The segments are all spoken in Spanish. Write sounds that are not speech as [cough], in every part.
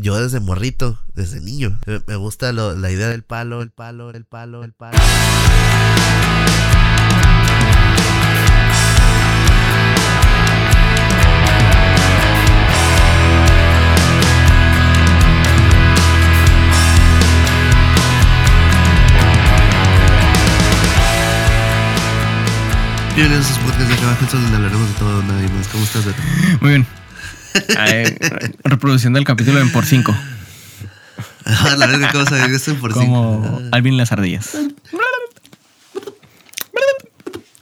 yo desde morrito, desde niño, me, gusta lo- la idea del palo, el palo, el palo, el palo. Bienvenidos a sus podcasts de acá abajo, donde hablaremos de todo, nada y más. ¿Cómo estás, Beto? Muy bien. [laughs] Reproduciendo el capítulo en por 5. Ah, la verdad que cómo sabía eso por Como cinco. Ah, Alvin las ardillas.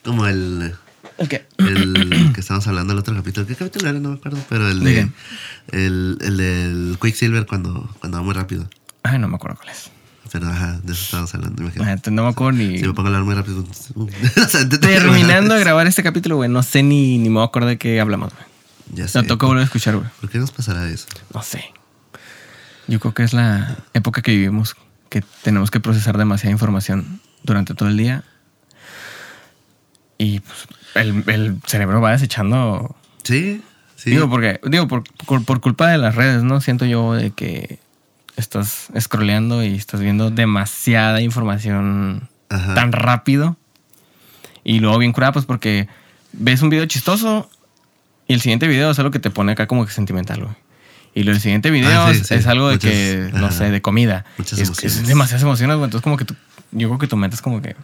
Como el, Ok. el que estábamos hablando el otro capítulo. ¿Qué capítulo era? No me acuerdo. Pero el de, el, el del Quicksilver cuando, cuando va muy rápido. Ay, no me acuerdo cuál es. Pero ajá, de eso estábamos hablando. Imagínate. No me acuerdo ni. Si me pongo a hablar muy rápido. [laughs] o sea, te- te- Terminando de grabar este capítulo, güey, no sé ni, ni me acuerdo de qué hablamos, güey. Ya sé. Toca volver a escuchar, güey. ¿Por qué nos pasará eso? No sé. Yo creo que es la época que vivimos, que tenemos que procesar demasiada información durante todo el día. Y pues, el, el cerebro va desechando Sí, sí. Digo, porque, digo, por, por, por culpa de las redes, ¿no? Siento yo de que estás scrolleando y estás viendo demasiada información Ajá. tan rápido. Y luego bien curada, pues porque ves un video chistoso y el siguiente video es algo que te pone acá como que sentimental, güey. Y lo del siguiente video Ah, sí, es, sí. es algo de Muchas- que, no sé, de comida. Muchas es, emociones. es demasiadas emociones, güey. Entonces como que tú, yo creo que tu mente es como que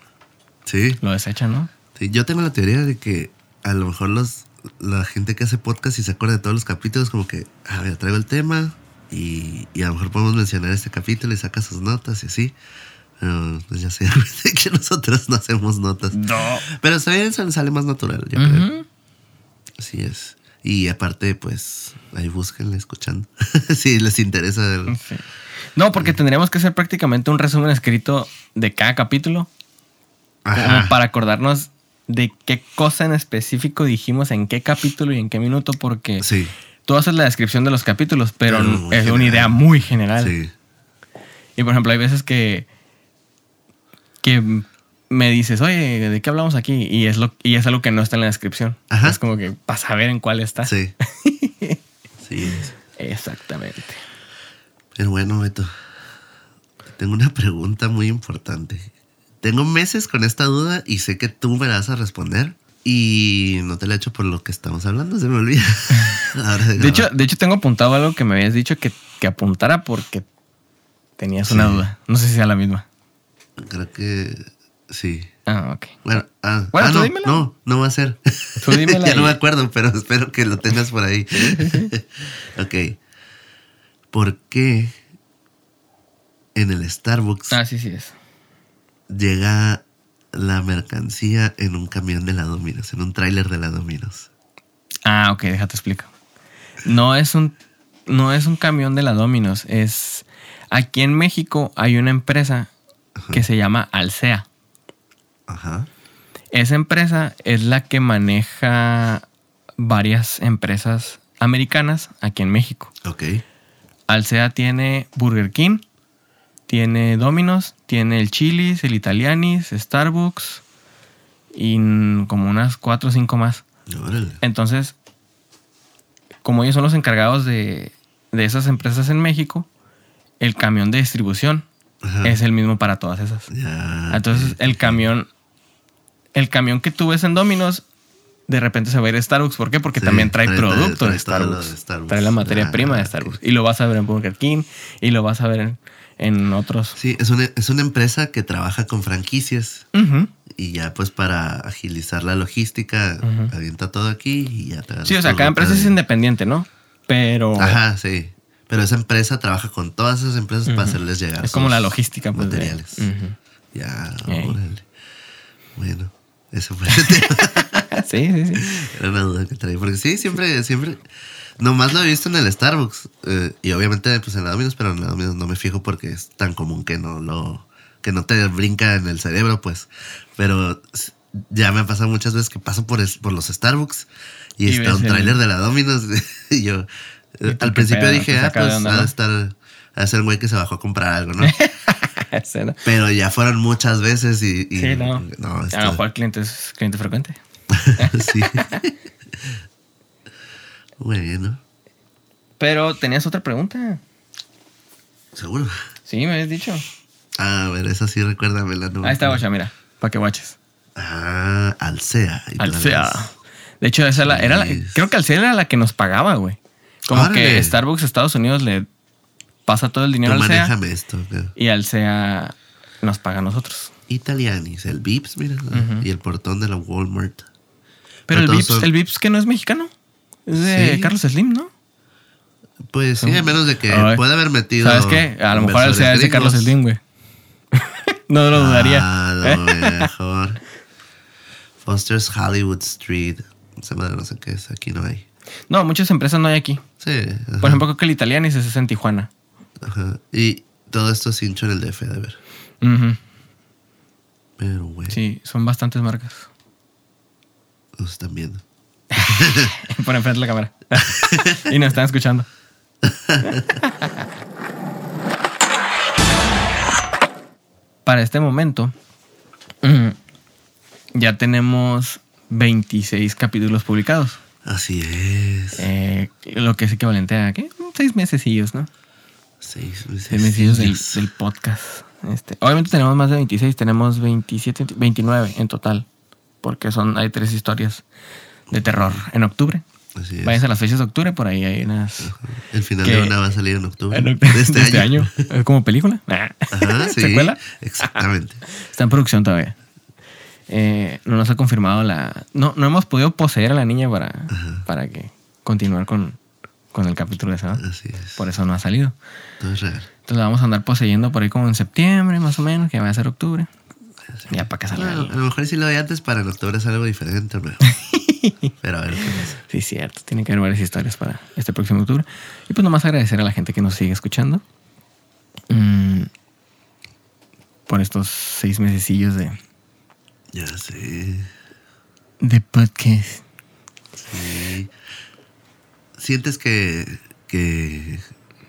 Sí. lo desecha, ¿no? Sí, yo tengo la teoría de que a lo mejor los, la gente que hace podcast y se acuerda de todos los capítulos, como que, a ver, traigo el tema y, y a lo mejor podemos mencionar este capítulo y saca sus notas y así. Pero pues ya sé [laughs] que nosotros no hacemos notas. No. Pero sale, sale más natural, yo creo. Así es. Y aparte, pues, ahí búsquenle escuchando. [laughs] si les interesa. el- Sí. No, porque tendríamos que hacer prácticamente un resumen escrito de cada capítulo, como Ajá. para acordarnos de qué cosa en específico dijimos en qué capítulo y en qué minuto, porque Sí, tú haces la descripción de los capítulos, pero es una idea muy general. sí. Y por ejemplo, hay veces que, que me dices, oye, ¿de qué hablamos aquí? Y es, lo, y es algo que no está en la descripción. Ajá. Es como que para saber en cuál está. Sí. [laughs] Sí. es. Exactamente. Pero bueno, Beto, tengo una pregunta muy importante. Tengo meses con esta duda y sé que tú me la vas a responder. Y no te la he hecho por lo que estamos hablando, se me olvida. [laughs] Ahora De hecho, de hecho, tengo apuntado algo que me habías dicho que, que apuntara porque tenías una duda. No sé si sea la misma. creo que sí. Ah, ok. Bueno, ah, Bueno, ah, tú no, dímela. no, no va a ser. Tú dímela [laughs] ya no me acuerdo, pero espero que lo tengas por ahí. [laughs] ok. ¿Por qué en el Starbucks Ah, sí, sí es. llega la mercancía en un camión de la Dominos, en un tráiler de la Dominos? Ah, ok, déjate explico. No es un, no es un camión de la Dominos. Es. Aquí en México hay una empresa que se llama Alsea. Ajá. Esa empresa es la que maneja varias empresas americanas aquí en México. Ok. Alsea tiene Burger King, tiene Domino's, tiene el Chili's, el Italianis, Starbucks y como unas cuatro o cinco más. Órale. Entonces, como ellos son los encargados de, de esas empresas en México, el camión de distribución Ajá. es el mismo para todas esas. Ya. Entonces, el camión, el camión que tú ves en Domino's, de repente se va a ir a Starbucks. ¿Por qué? Porque Sí, también trae, trae- producto trae de, Starbucks. de Starbucks. Trae la materia Ah, prima de. Starbucks. Y lo vas a ver en Burger King y lo vas a ver en, en otros. Sí, es una, es una empresa que trabaja con franquicias y ya pues para agilizar la logística avienta todo aquí y ya te Sí, o sea, cada empresa es independiente, ¿no? Pero Ajá, sí. Pero esa empresa trabaja con todas esas empresas para hacerles llegar. es como la logística. Pues, materiales. Ya, órale. Bueno, eso fue el tema. [laughs] Sí, sí, sí. Era una duda que traía. Porque sí, siempre, siempre. Nomás lo he visto en el Starbucks. eh, y obviamente, pues en la Domino's, pero en la Domino's no me fijo porque es tan común que no lo. que no te brinca en el cerebro, pues. Pero ya me ha pasado muchas veces que paso por, es- por los Starbucks y, Y está un el- tráiler de la Domino's. [laughs] y yo. ¿Y eh, al principio pedo? dije, ¿Te ah, pues ha de estar. de ser un güey que se bajó a comprar algo, ¿no? [laughs] [laughs] Pero ya fueron muchas veces y. y- Sí, no. no A lo mejor el cliente es cliente frecuente. [laughs] sí. bueno. Pero tenías otra pregunta. ¿Seguro? Sí, me habías dicho. Ah, a ver, esa sí recuérdamela. No, Ahí está, guacha, mira. Para que guaches. Ah, Alsea. Planas. De hecho, esa la- era la- creo que Alsea era la que nos pagaba, güey. Como Órale. que Starbucks Estados Unidos le pasa todo el dinero Tú al esto. güey. y Alsea nos paga a nosotros. Italianis, el Vips, mira. Y el portón de la Walmart. Pero el Vips, son- el Vips que no es mexicano. Es de Sí. Carlos Slim, ¿no? Pues sí, a menos de que Ay. puede haber metido. ¿Sabes qué? A lo mejor inversores Alsea es de Carlos. Slim, güey. [laughs] no lo dudaría. Ah, lo mejor. Foster's Hollywood Street. Esa madre no sé qué es, aquí no hay. No, muchas empresas no hay aquí. Sí. ajá, Por ejemplo, creo que el Italianis es en Tijuana. Ajá. Y todo esto es hincho en el DF, de ver. Pero, güey, Sí, son bastantes marcas. nos están viendo. [laughs] Por enfrente de la cámara. [laughs] y nos están escuchando. [laughs] Para este momento, [clears throat] ya tenemos 26 capítulos publicados. Así es. Eh, lo que es equivalente a ¿qué? seis mesecillos, ¿no? Seis. Seis del, del podcast. Este, obviamente tenemos más de 26, tenemos 27, 29 en total. Porque son, hay tres historias de terror en octubre. Así es. Váyanse a las fechas de octubre, por ahí hay unas. El final que- de una va a salir en octubre. En octubre de este, año. [laughs] ¿Es como película? Ajá, [laughs] sí. ¿Secuela? Exactamente. [laughs] Está en producción todavía. Eh, no nos ha confirmado la. No, no hemos podido poseer a la niña para, para que continuar con, con el capítulo de esa. Así es. Por eso no ha salido. Es real. Entonces la vamos a andar poseyendo por ahí como en septiembre, más o menos, que va a ser octubre. Ya para que salga. Bueno, a lo mejor si lo doy antes para en octubre es algo diferente, pero, [laughs] pero a ver qué pasa. Sí, cierto. Tiene que haber varias historias para este próximo octubre. Y pues nomás agradecer a la gente que nos sigue escuchando. Mm, por estos seis mesecillos de, Ya sé. de podcast. Sí. Sientes que, que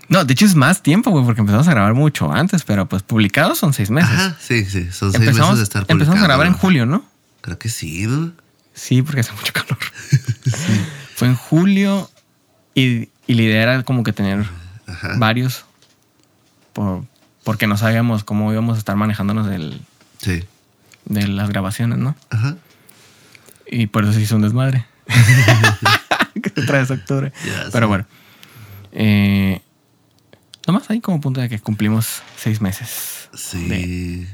No, de hecho es más tiempo, güey, porque empezamos a grabar mucho antes, pero pues publicados son seis meses. Ajá, sí, sí. Son seis empezamos, meses de estar empezamos a grabar en publicando. julio, ¿no? Creo que sí, ¿no? Sí, porque hace mucho calor. [laughs] Fue en julio y, y la idea era como que tener Ajá. varios por, porque no sabíamos cómo íbamos a estar manejándonos del, Sí. de las grabaciones, ¿no? Ajá. Y por eso se hizo un desmadre. [laughs] [laughs] que se trae ese octubre. Pero bueno. Eh, nomás ahí como punto de que cumplimos seis meses Sí. de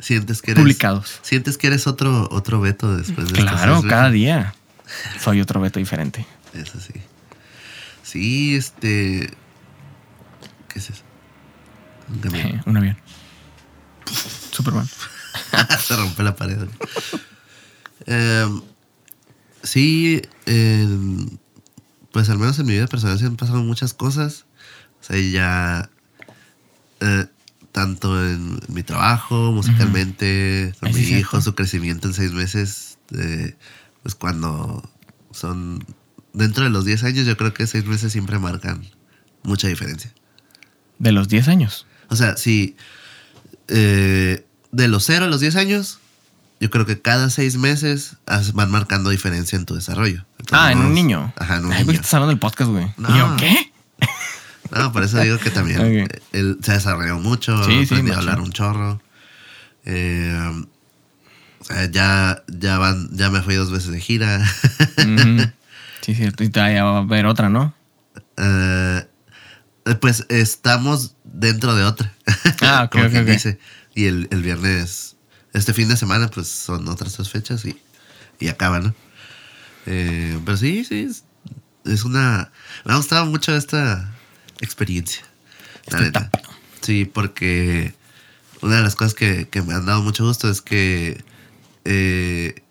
Sientes que eres. publicados. Sientes que eres otro, otro Beto después de Claro, cada día soy otro Beto diferente. Eso sí. Sí, este. ¿Qué es eso? Un camión. Eh, un avión. Superman. [laughs] Se rompe la pared. Em, [laughs] sí, pues al menos en mi vida personal se han pasado muchas cosas. O sea, ya. eh, tanto en mi trabajo, musicalmente, con Ay, mi cierto. hijo, su crecimiento en seis meses. eh, pues cuando son. Dentro de los 10 años, yo creo que seis meses siempre marcan mucha diferencia. De los 10 años. O sea, si eh, de los 0 a los 10 años, yo creo que cada 6 meses van marcando diferencia en tu desarrollo. Ah, en un niño. Ajá, en un Ay, niño. estás hablando del podcast, güey. No. ¿Y yo qué? No, por eso digo que también [laughs] él se desarrolló mucho, Sí, sí, aprendió a machín. hablar un chorro. Eh, ya, ya, van, ya me fui dos veces de gira. Ujú. [laughs] Sí, cierto. Y todavía va a haber otra, ¿no? Eh, pues estamos dentro de otra. Ah, ok, [laughs] Como ok, quien ok. dice. Y el, el viernes, este fin de semana, pues son otras dos fechas y, y acaba, ¿no? Eh, pero sí, sí, es, es una... Me ha gustado mucho esta experiencia. Esta etapa. Sí, porque una de las cosas que, que me han dado mucho gusto es que eh,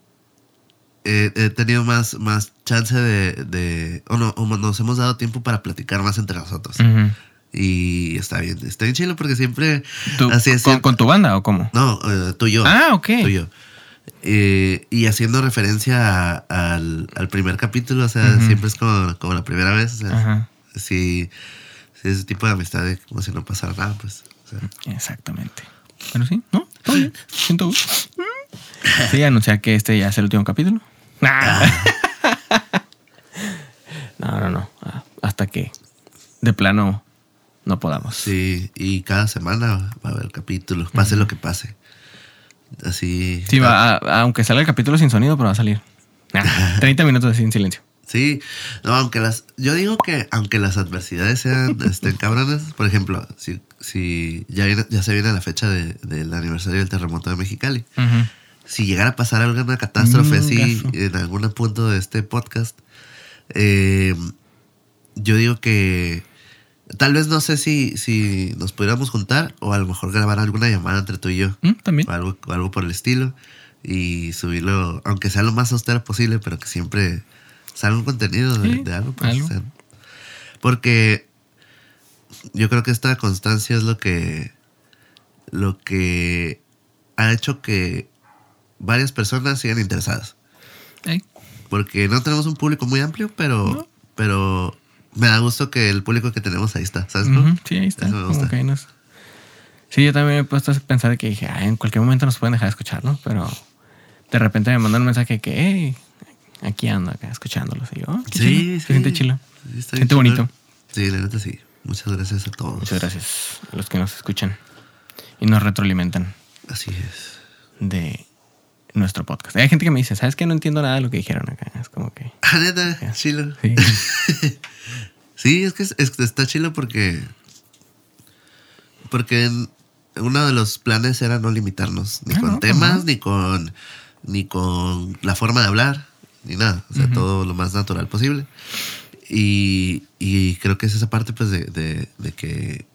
he, he tenido más, más chance de, de o, no, o nos hemos dado tiempo para platicar más entre nosotros. Ujú. Y está bien, está bien chido porque siempre... ¿Tú- así es, con, tu banda o cómo? No, eh, tú y yo. Ah, ok. Tú y yo. Eh, y haciendo referencia a- al, al primer capítulo, o sea, siempre es como, como la primera vez. O sea, Ajá. si, si ese tipo de amistad de como si no pasara nada, pues. o sea, Exactamente. Pero sí, ¿no? Todo bien. Siento gusto. Sí, anunciar que este ya es el último capítulo. Nah. [laughs] No, no, no. Ah, Hasta que de plano no podamos. Sí, y cada semana va a haber capítulos, pase lo que pase. Así. Sí, va, a- aunque salga el capítulo sin sonido, pero va a salir. Nah, [laughs] 30 minutos en silencio. Sí, no, aunque las. Yo digo que aunque las adversidades sean [laughs] estén cabronas, por ejemplo, si, si ya, viene- ya se viene la fecha de- del aniversario del terremoto de Mexicali. Si llegara a pasar alguna catástrofe así en algún punto de este podcast, eh, yo digo que tal vez no sé si, si nos pudiéramos juntar o a lo mejor grabar alguna llamada entre tú y yo, Mm, También. o algo, o algo por el estilo, y subirlo, aunque sea lo más austero posible, pero que siempre salga un contenido de, Sí, de algo. pues, algo. o sea, porque yo creo que esta constancia es lo que lo que ha hecho que varias personas sigan interesadas. Porque no tenemos un público muy amplio, pero, No. pero me da gusto que el público que tenemos ahí está, ¿sabes? Ujú, Sí, ahí está. Eso me como gusta. que ahí nos- Sí, yo también me he puesto a pensar que dije, "Ay, en cualquier momento nos pueden dejar de escuchar, ¿no? Pero de repente me mandan un mensaje que, hey, aquí ando acá escuchándolos. Y yo, "Oh, qué Sí, sí. Se siente chilo. Sí, está Siente bonito. Sí, la neta sí. Muchas gracias a todos. Muchas gracias a los que nos escuchan y nos retroalimentan Así es. de nuestro podcast. Hay gente que me dice, ¿sabes qué? No entiendo nada de lo que dijeron acá. Es como que. Ah, neta, [laughs] chilo. Sí. [laughs] Sí, es que es- es- está chilo porque. Porque uno de los planes era no limitarnos ni Ah, con no, temas, no. ni con ni con la forma de hablar, ni nada. O sea, todo lo más natural posible. Y, y creo que es esa parte, pues, de, de- de que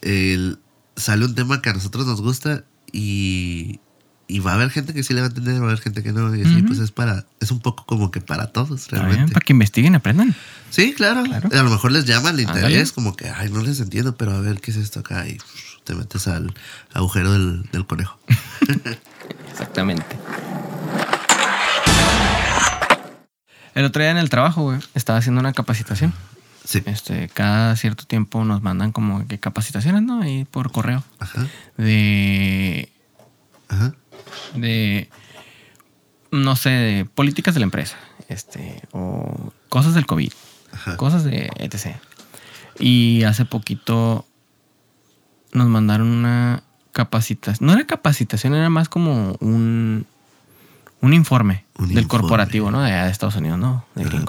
el- sale un tema que a nosotros nos gusta y, y va a haber gente que sí le va a entender, va a haber gente que no. Y así, Ujú. pues, es para, es un poco como que para todos, bien, realmente. Para que investiguen, aprendan. Sí, claro. Claro. A lo mejor les llama el interés, Ándale. como que, ay, no les entiendo, pero a ver qué es esto acá. Y te metes al agujero del, del conejo. [laughs] Exactamente. El otro día en el trabajo, güey, estaba haciendo una capacitación. Sí. Este, cada cierto tiempo nos mandan como que capacitaciones, ¿no? Ahí por correo. Ajá. De. Ajá. De. No sé, de políticas de la empresa. Este. O cosas del COVID. Ajá. Cosas de etc. Y hace poquito nos mandaron una capacitación. No era capacitación, era más como un, un informe Un del informe. corporativo, ¿no? De de Estados Unidos, ¿no? De Ah.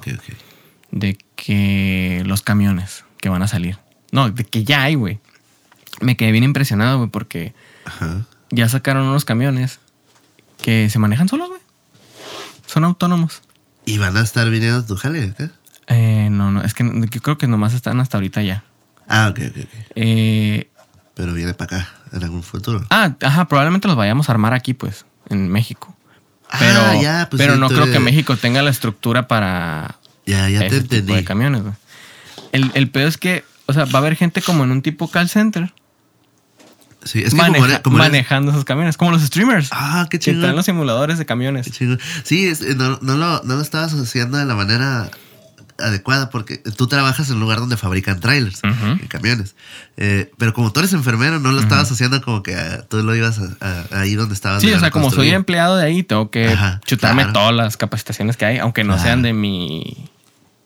De que los camiones que van a salir. No, de que ya hay, güey. Me quedé bien impresionado, güey, porque Ajá. ya sacaron unos camiones que se manejan solos, güey. Son autónomos. Y van a estar viniendo a tu jale acá. Eh, no, no, es que yo creo que nomás están hasta ahorita ya. Ah, ok, ok, ok. Eh, Pero viene para acá en algún futuro. ah, ajá, probablemente los vayamos a armar aquí, pues, en México. Ah, Pero, ya, pues pero sí, no creo que México tenga la estructura para Ya, ya te ese tipo de camiones, güey. El, el pedo es que, o sea, va a haber gente como en un tipo call center Sí, es que maneja- como, eres- como eres- manejando esos camiones, como los streamers. Ah, qué que están en los simuladores de Qué camiones. Sí, es- eh, no, no lo, no lo estabas haciendo de la manera adecuada porque tú trabajas en un lugar donde fabrican trailers Ujú. y camiones. Eh, pero como tú eres enfermero, no lo estabas haciendo como que ah, tú lo ibas a- a- ahí donde estabas. Sí, o sea, como soy empleado de ahí, tengo que Ajá, chutarme claro. todas las capacitaciones que hay, aunque no Claro. sean de mi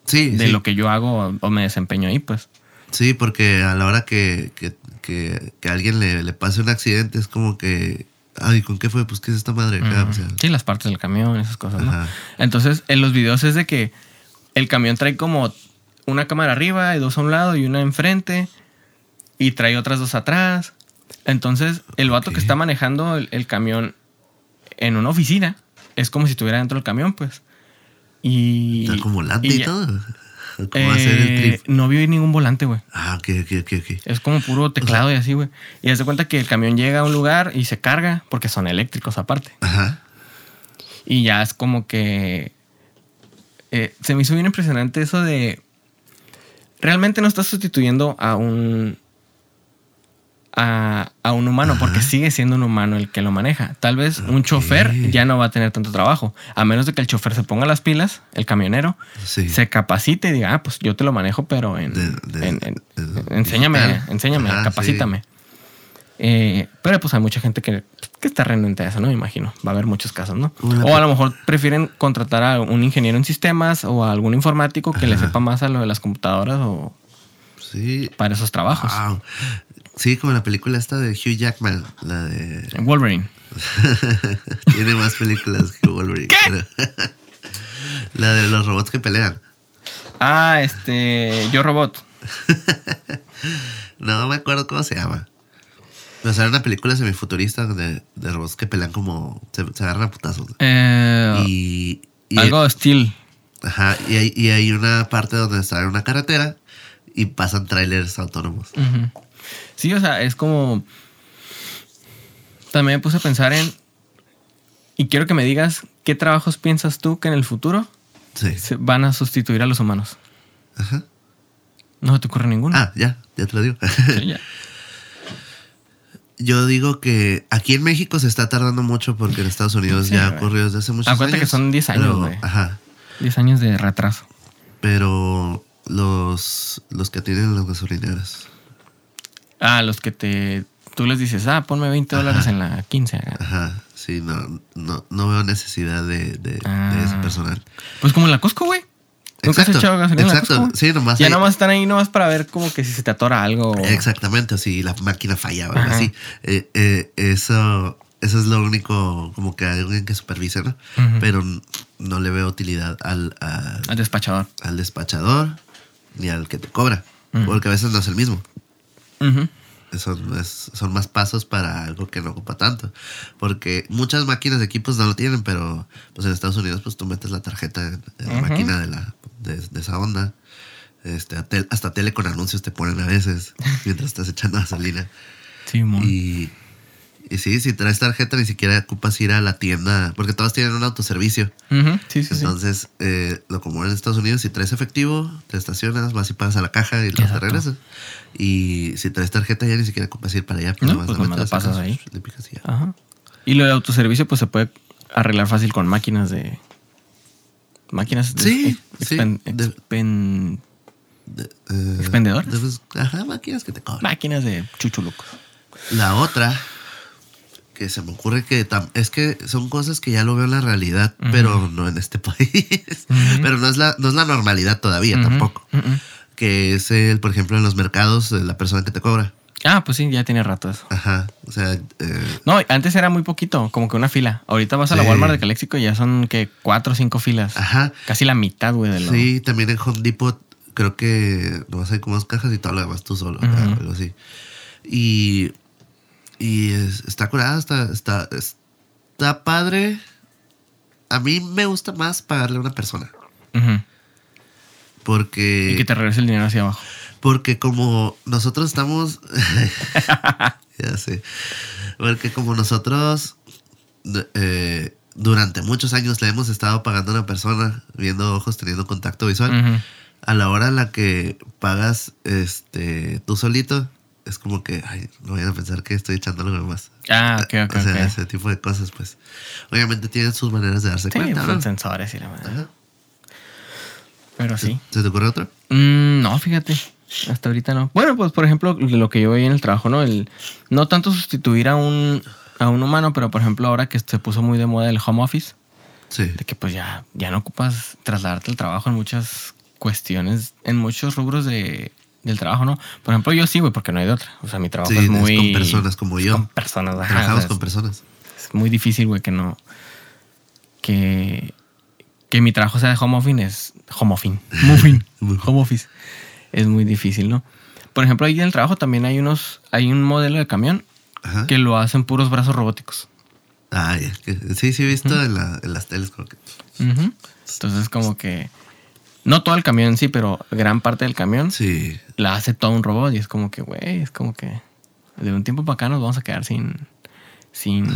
Sí, de sí. lo que yo hago o, o me desempeño ahí, pues. Sí, porque a la hora que, que, que, que a alguien le, le pase un accidente es como que, ay, ¿con qué fue? Pues, ¿qué es esta madre acá? Ujú. O sea, sí, las partes del camión, esas cosas. Entonces, en los videos es de que el camión trae como una cámara arriba y dos a un lado y una enfrente y trae otras dos atrás. Entonces, el vato que está manejando el, el camión en una oficina es como si estuviera dentro del camión, pues. Y. está como volante y y, ya- todo. ¿Cómo va a ser el Eh, trip? no vi ningún volante, güey. Ah, ok, ok, ok, ok. Es como puro teclado y así, güey. Y haz de cuenta que el camión llega a un lugar y se carga porque son eléctricos aparte. Ajá. Y ya es como que. eh, se me hizo bien impresionante eso de. Realmente no estás sustituyendo a un. A, a un humano, porque sigue siendo un humano el que lo maneja. Tal vez un chofer ya no va a tener tanto trabajo. A menos de que el chofer se ponga las pilas, el camionero, Sí. se capacite y diga, ah, pues yo te lo manejo, pero en. De- de- en- en- de- enséñame, enséñame, Ajá, capacítame. Eh, pero pues hay mucha gente que, que está renuente a eso, ¿no? Me imagino. Va a haber muchos casos, ¿no? O a lo mejor prefieren contratar a un ingeniero en sistemas o a algún informático que le sepa más a lo de las computadoras o Sí. para esos trabajos. Wow. Sí, como la película esta de Hugh Jackman, la de... Wolverine. [laughs] Tiene más películas que Wolverine. pero- [laughs] la de los robots que pelean. Ah, este. Yo Robot. [laughs] No me acuerdo cómo se llama. O sea, era una película semifuturista de, de robots que pelean como... Se, se agarran a putazos. Eh, Y... y algo Steel. Ajá, y hay, y hay una parte donde está en una carretera y pasan trailers autónomos. Ujú. Sí, o sea, es como. También me puse a pensar en. Y quiero que me digas qué trabajos piensas tú que en el futuro Sí. se van a sustituir a los humanos. Ajá. No se te ocurre ninguno. Ah, ya, ya te lo digo. Sí, ya. [laughs] Yo digo que aquí en México se está tardando mucho porque en Estados Unidos Sí, ya güey. ocurrió desde hace muchos Acuérdate años. que son 10 años, güey. Ajá. 10 años de retraso. Pero los, los que tienen las gasolineras. Ah, los que te. Tú les dices, ah, ponme 20 dólares en la 15. Ajá. Sí, no, no, no veo necesidad de, de, Ah. de ese personal. Pues como en la Costco, güey. ¿Nunca has Exacto, echado gasolina en la exacto. Costco? Sí, nomás Ya nomás están ahí nomás para ver como que si se te atora algo. o- Exactamente, o si la máquina falla o algo así. Eh, eh, eso, eso es lo único como que alguien que supervise, ¿no? Pero no le veo utilidad al, al, Al despachador. al despachador ni al que te cobra. Porque a veces no es el mismo. Ujú. Son, es- son más pasos para algo que no ocupa tanto. Porque muchas máquinas de equipos no lo tienen, pero pues en Estados Unidos pues tú metes la tarjeta en, en la máquina de, la, de, de esa onda. Este, tel- hasta tele con anuncios te ponen a veces [laughs] mientras estás echando gasolina. Sí, mon. Y, y sí, si traes tarjeta ni siquiera ocupas ir a la tienda, porque todos tienen un autoservicio. Sí, sí. Entonces, eh, lo común en Estados Unidos, si traes efectivo, te estacionas, vas y pagas a la caja y Exacto. regresas. Y si traes tarjeta ya ni siquiera ocupas ir para allá. No, nomás pues nomás la metes, pasas sacas, ahí. le picas y ya. Ajá. Y lo de autoservicio, pues se puede arreglar fácil con máquinas de. Máquinas de. Sí, sí, expen- de- expen- De- eh, pues, ajá, máquinas que te cobran. máquinas de chuchulucos. La otra que se me ocurre que tam- es que son cosas que ya lo veo en la realidad, pero no en este [laughs] país. Pero no es la, no es la normalidad todavía Ujú, tampoco. Que es el, por ejemplo, en los mercados, eh, la persona que te cobra. Ah, pues sí, ya tiene rato eso. Ajá. O sea, eh, No, antes era muy poquito, como que una fila. Ahorita vas a la Sí. Walmart de Calexico y ya son que cuatro o cinco filas. ajá. Casi la mitad, güey, de lo. Sí, también en Home Depot creo que nomás hay como dos cajas y todo lo demás tú solo, ah, algo así. Y, y es- está curada, está, está, está padre. A mí me gusta más pagarle a una persona. Ujú. Porque, Y que te regrese el dinero hacia abajo. porque como nosotros estamos... [laughs] ya sé. Porque como nosotros eh, durante muchos años le hemos estado pagando a una persona, viendo ojos, teniendo contacto visual. A la hora en la que pagas este tú solito, es como que, ay, no vayan a pensar que estoy echando algo más. Ah, ok, ok, o sea, ok. ese tipo de cosas, pues. Obviamente tienen sus maneras de darse Sí, cuenta, son ¿no? sensores y la madre. Ajá. Pero sí. ¿Se te ocurre otro? Mm, no, fíjate. Hasta ahorita no. Bueno, pues por ejemplo, lo que yo veía en el trabajo, ¿no? El, no tanto sustituir a un, a un humano, pero por ejemplo, ahora que se puso muy de moda el home office, Sí. de que pues ya, ya no ocupas trasladarte al trabajo en muchas cuestiones, en muchos rubros de, del trabajo, ¿no? Por ejemplo, yo sí, güey, porque no hay de otra. O sea, mi trabajo Sí, es es muy. con personas como yo. Con personas, ajá, Trabajamos o sea, con personas. es muy difícil, güey, que no. Que. Que mi trabajo sea de home office es. Home office. [laughs] Muffin. home office. Es muy difícil, ¿no? Por ejemplo, ahí en el trabajo también hay unos. Hay un modelo de camión Ajá. que lo hacen puros brazos robóticos. Ah, ya, que- sí, sí he visto en, la- en las teles. Como que. Entonces, como que. No todo el camión en sí, pero gran parte del camión sí. la hace todo un robot. Y es como que, güey, es como que. De un tiempo para acá nos vamos a quedar sin. Sin.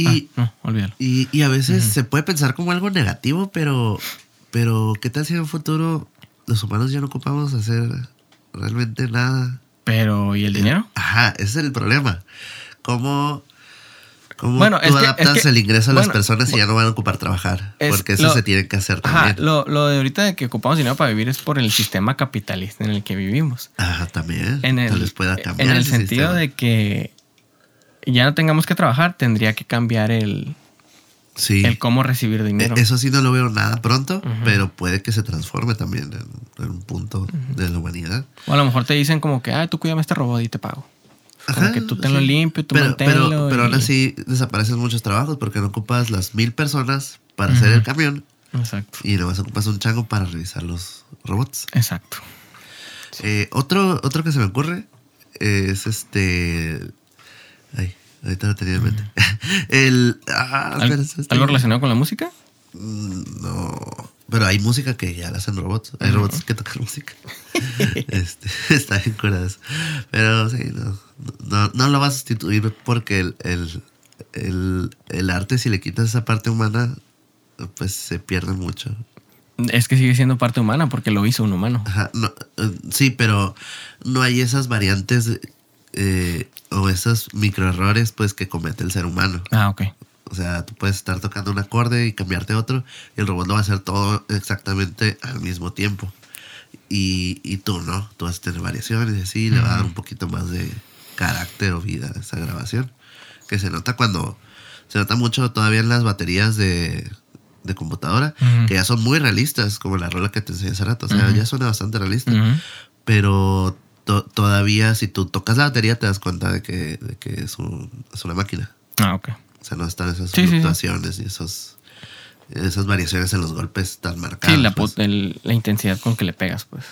Y, Ah, no, y, y a veces se puede pensar como algo negativo, pero, pero ¿qué tal si en un futuro los humanos ya no ocupamos hacer realmente nada? Pero, ¿y el dinero? Ajá, ese es el problema. ¿Cómo, cómo Bueno, tú es que- adaptas es que- el ingreso a las personas y ya no van a ocupar trabajar? Es Porque eso lo- se tiene que hacer Ajá, también. lo, lo de ahorita de que ocupamos dinero para vivir es por el sistema capitalista en el que vivimos. Ajá, también. En el, pueda cambiar. en el sentido sistema. de que ya no tengamos que trabajar, tendría que cambiar el, Sí. el cómo recibir dinero. E- Eso sí no lo veo nada pronto, pero puede que se transforme también en, en un punto de la humanidad. O a lo mejor te dicen como que, ah, tú cuídame este robot y te pago. Como Ajá, que tú tenlo sí. limpio, tú pero, manténlo. pero, pero aún y- así desaparecen muchos trabajos porque no ocupas las mil personas para hacer el camión Exacto. y nomás ocupas un chango para revisar los robots. Exacto. Eh, otro, otro que se me ocurre es este. Ay, ahorita lo tenía en mente. [laughs] El. Ah, ¿Al- espera, ¿Algo relacionado con la música? Mm, No. Pero hay música que ya la hacen robots. Hay robots que tocan [laughs] música. este, [laughs] está bien curadas. Pero sí, no, no, no lo va a sustituir porque el, el, el, el arte, si le quitas esa parte humana, pues se pierde mucho. Es que sigue siendo parte humana porque lo hizo un humano. Ajá, no, eh, sí, pero no hay esas variantes eh, o esos microerrores pues que comete el ser humano. Ah, ok. O sea, tú puedes estar tocando un acorde y cambiarte otro y el robot lo va a hacer todo exactamente al mismo tiempo. Y, y tú no, tú vas a tener variaciones y así, le va a dar un poquito más de carácter o vida a esa grabación. Que se nota cuando, se nota mucho todavía en las baterías de, de computadora, Ujú. que ya son muy realistas, como la rola que te enseñé hace rato. O sea, Ujú. ya suena bastante realista. Pero to- todavía si tú tocas la batería te das cuenta de que, de que es, un- es una máquina. Ah, ok. O sea, no están esas Sí, fluctuaciones y esos, esas variaciones en los golpes tan marcadas. Sí, la, pues. el- la intensidad con que le pegas, pues.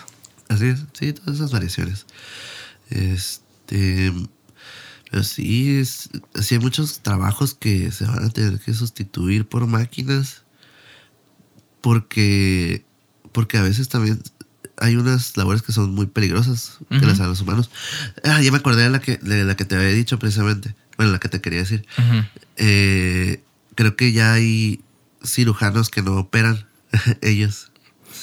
Así es, sí, todas esas variaciones. Este. Pero sí, es, sí hay muchos trabajos que se van a tener que sustituir por máquinas. Porque. Porque a veces también hay unas labores que son muy peligrosas que Ujú. las hacen los humanos. Ah, ya me acordé de la que, de la que te había dicho precisamente. Bueno, la que te quería decir. Eh, creo que ya hay cirujanos que no operan [laughs] ellos,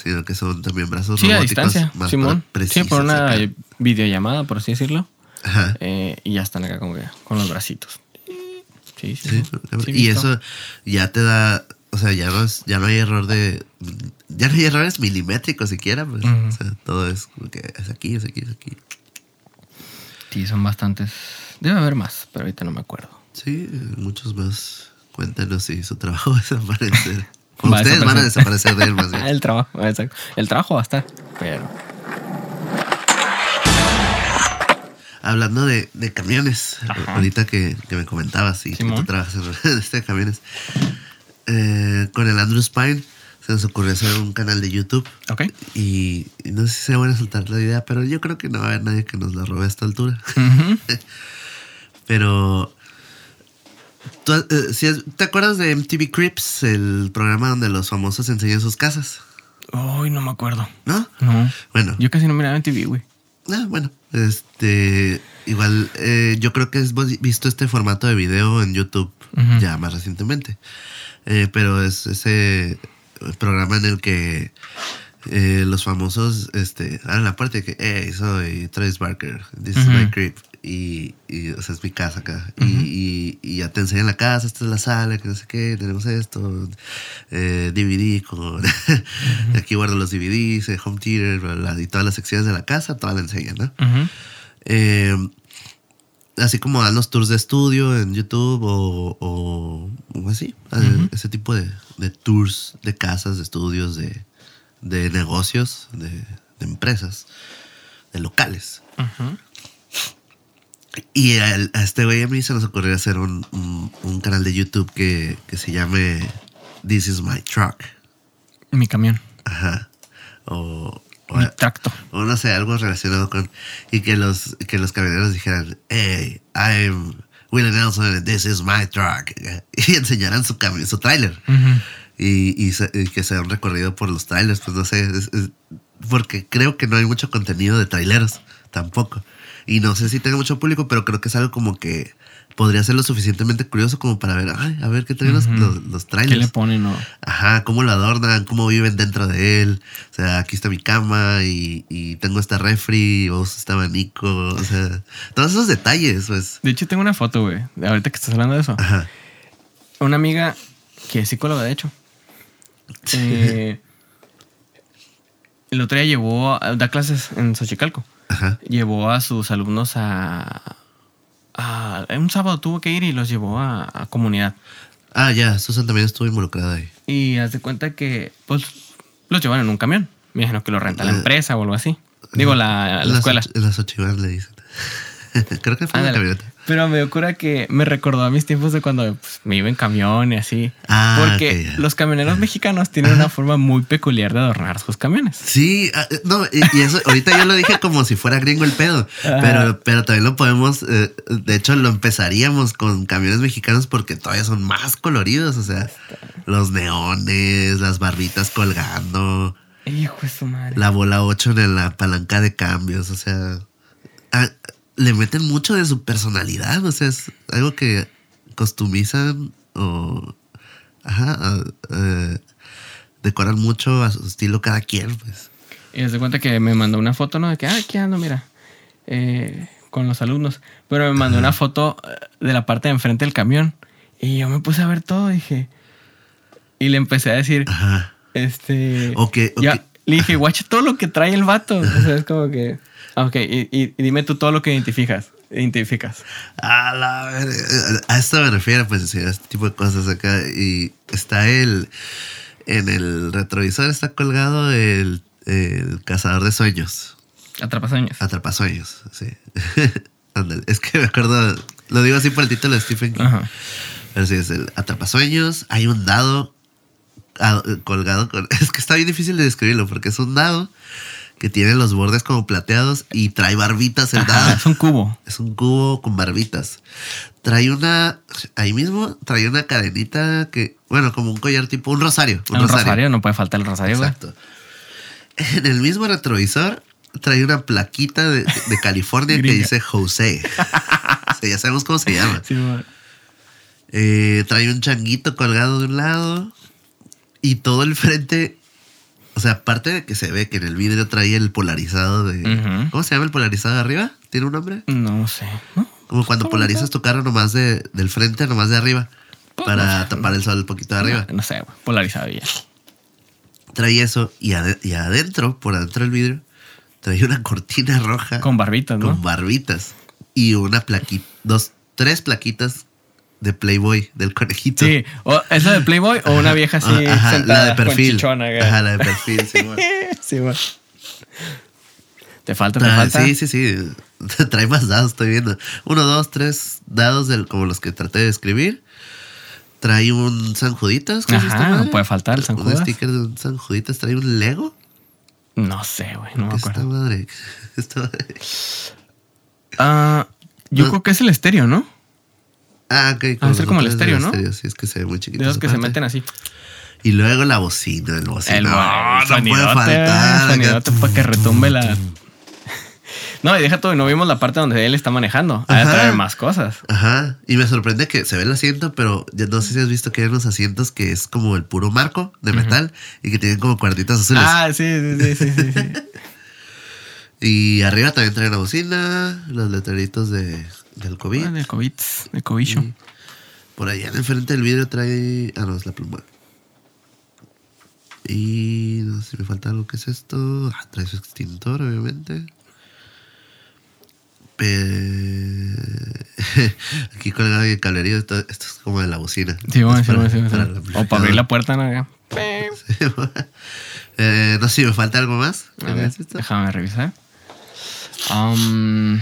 sino que son también brazos Sí, a distancia, más Simón. pre- Sí, por precisos una acá. eh, videollamada, por así decirlo. Ajá. eh, y ya están acá como que con los bracitos. Sí, sí. Sí, sí, y visto. eso ya te da, o sea, ya no es, ya no hay error de, ya no hay errores milimétricos siquiera, pues, o sea, todo es aquí, es aquí, es aquí. Sí, son bastantes. Debe haber más, pero ahorita no me acuerdo. Sí, muchos más. Cuéntanos si su trabajo [laughs] va a desaparecer. [laughs] A ustedes van a desaparecer. de él más [laughs] bien. el trabajo, exacto. El trabajo va a estar, pero. Hablando de, de camiones, Ajá. ahorita que, que me comentabas y que tú trabajas en este camiones, eh, con el Andrew Spine se nos ocurrió hacer un canal de YouTube Ok. y, y no sé si se van a soltar la idea, pero yo creo que no va a haber nadie que nos la robe a esta altura. [laughs] Pero, ¿tú, eh, ¿te acuerdas de MTV Crips, el programa donde los famosos enseñan sus casas? Uy, no me acuerdo. ¿No? No. Bueno, Yo casi no miraba en TV, güey. Ah, bueno, este, igual, eh, yo creo que has visto este formato de video en YouTube ya más recientemente. Eh, pero es ese programa en el que eh, los famosos este, abren la puerta y que, hey, soy Travis Barker, this is my crib. Y, y, o sea, es mi casa acá. Y- y, y ya te enseñan la casa, esta es la sala, que no sé qué, tenemos esto, eh, DVD con... [laughs] Aquí guardo los DVDs, eh, home theater, bla, bla, y todas las secciones de la casa, todas la enseñan, ¿no? Eh, así como dan los tours de estudio en YouTube o, o, o así, ese tipo de, de tours de casas, de estudios, de, de negocios, de, de empresas, de locales. Ujú. Y a, a este güey a mí se nos ocurrió hacer un, un- un canal de YouTube que, que se llame This is my truck. Mi camión. Ajá. O, o- Mi tracto. o no sé, algo relacionado con. Y que los, que los camioneros dijeran, hey, I'm Willie Nelson and this is my truck. [laughs] Y enseñaran su su tráiler. Ujú. Y, y, se- y que sea un recorrido por los trailers, pues no sé. es- es- porque creo que no hay mucho contenido de traileros tampoco. Y no sé si tenga mucho público, pero creo que es algo como que podría ser lo suficientemente curioso como para ver, ay, a ver qué traen los, los, los ¿Qué trailers. le ponen? o- Ajá, cómo lo adornan, cómo viven dentro de él. O sea, aquí está mi cama y, y tengo esta refri, o este abanico. O sea, todos esos detalles, pues. De hecho, tengo una foto, güey. Ahorita que estás hablando de eso. Ajá. Una amiga que es psicóloga, de hecho. eh, el otro día llevó, a- da clases en Xochicalco. Ajá. Llevó a sus alumnos a, a- Un sábado tuvo que ir y los llevó a, a comunidad. Ah, ya, Susan también estuvo involucrada ahí. Y haz de cuenta que, pues, los llevan en un camión. Me imagino que lo renta la Eh, empresa o algo así. Digo, la, la Las escuela. Las Ochivas le dicen. [laughs] Creo que fue en la camioneta. Pero me ocurre que me recordó a mis tiempos de cuando pues, me iba en camión y así. Ah, porque los camioneros mexicanos tienen una forma muy peculiar de adornar sus camiones. Sí, ah, eh, no, y, y eso, ahorita yo lo dije como si fuera gringo el pedo, Ajá. pero, pero también lo podemos, eh, de hecho lo empezaríamos con camiones mexicanos porque todavía son más coloridos, o sea, los neones, las barritas colgando, Hijo de su madre. la bola 8 en la palanca de cambios, o sea, ah, le meten mucho de su personalidad, o sea, es algo que costumizan o, ajá, decoran mucho a su estilo cada quien, pues. Y se cuenta que me mandó una foto, ¿no? De que, ah, aquí ando, mira. eh, con los alumnos. Pero me mandó una foto eh, de la parte de enfrente del camión. Y yo me puse a ver todo, dije. Y le empecé a decir, Ajá. este. Ok, ok. Ya, le dije, guacha todo lo que trae el vato. O sea, es como que. Ok, y, y- y dime tú todo lo que identificas. Identificas. A la. A esto me refiero, pues, a este tipo de cosas acá. Y está el. En el retrovisor está colgado el, el cazador de sueños. Atrapasueños. Atrapasueños, sí. [laughs] Es que me acuerdo. Lo digo así por el título de Stephen King. Ajá. Pero sí, es el atrapasueños. Hay un dado ah, colgado con. [laughs] Es que está bien difícil de describirlo porque es un dado que tiene los bordes como plateados y trae barbitas [laughs] el dado. es un cubo. Es un cubo con barbitas. Trae una. Ahí mismo trae una cadenita que. Bueno, como un collar tipo. Un rosario. Un, Un rosario. rosario. no puede faltar el rosario, güey. Exacto. En el mismo retrovisor trae una plaquita de, de California que dice. O [laughs] sea, ya sabemos cómo se llama. Sí. Eh, trae un changuito colgado de un lado. Y todo el frente. O sea, aparte de que se ve que en el vidrio trae el polarizado de. ¿Cómo se llama el polarizado de arriba? ¿Tiene un nombre? No sé. ¿No? Como cuando polarizas tu carro nomás de, del frente, nomás de arriba. Pues, Para no sé. tapar el sol un poquito de arriba. No, no sé. Polarizado ya. Trae eso y, ade- y adentro, por adentro del vidrio, trae una cortina roja Con barbitas, ¿no? con barbitas. Y una plaquita, dos, tres plaquitas de Playboy, del conejito. Sí, o esa de Playboy o una vieja así Ah, ajá, sentada la de con perfil. chichona, güey. Ajá, la de perfil, sí, güey. [laughs] Sí. Te falta, te Ah, falta. sí, sí, sí. [laughs] Trae más dados, estoy viendo. Uno, dos, tres dados del, como los que traté de escribir. Trae un San Juditas. ¿qué es Ajá, no madre? puede faltar el San Un Judas. sticker de un San Juditas. Trae un Lego. No sé, güey, no me ¿Qué es esta acuerdo. madre? [laughs] Esta madre. Ah, yo No. creo que es el estéreo, ¿no? Ah, ok. Ah, es como el estéreo, ¿no? Sí, es que se ve muy chiquito. De los que se meten así. Y luego la bocina, el bocina. El, no, el no sonidote, puede faltar. sonidote para que retumbe la. [laughs] No, y deja todo, y no vimos la parte donde él está manejando. Hay Ajá. traer más cosas. Ajá. Y me sorprende que se ve el asiento, pero ya no sé si has visto que hay unos asientos que es como el puro marco de metal y que tienen como cuartitas azules. Ah, sí, sí, sí, sí, sí. [laughs] Y arriba también trae una bocina, los letreritos de, del COVID. Ah, del COVID, del. Y por allá en el frente del vidrio trae. Ah, no, es la pluma. Y no sé si me falta algo que es esto. Ah, trae su extintor, obviamente. Pe- [laughs] Aquí colgado en el cablerío. Esto, esto es como de la bocina. Sí, bueno, sí, para sí. O para abrir la puerta, ¿no? [laughs] Eh, no sé si me falta algo más. A ver, ¿Es esto? déjame revisar. Um,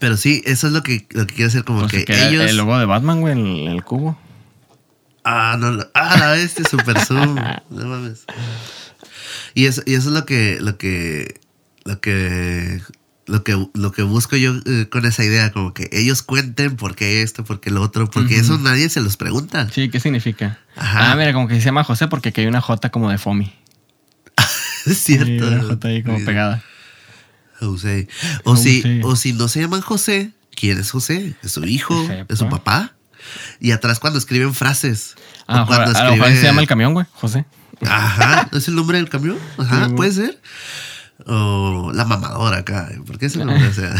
Pero sí, eso es lo que, lo que quiero hacer. Como pues que que ellos. El logo de Batman, güey, el, el cubo. Ah, no, lo- ah, la bestia, super zoom. [laughs] No mames. Y eso, y eso es lo que, lo que, lo que, lo que, lo que busco yo eh, con esa idea, como que ellos cuenten por qué esto, por qué lo otro, porque eso nadie se los pregunta. Sí, ¿qué significa? Ajá. Ah, mira, como que se llama José porque hay una J como de Fomi. [laughs] Es cierto. Sí, una J ahí como Sí. pegada. José. O si, o si no se llaman José, ¿quién es José? ¿Es su hijo? ¿Es su papá? Y atrás cuando escriben frases. Ah, o a cuando lo mejor se llama el camión, güey, José. Ajá, es el nombre del camión. Ajá, Sí, puede ser. O la mamadora acá. ¿Por qué es el nombre? O sea.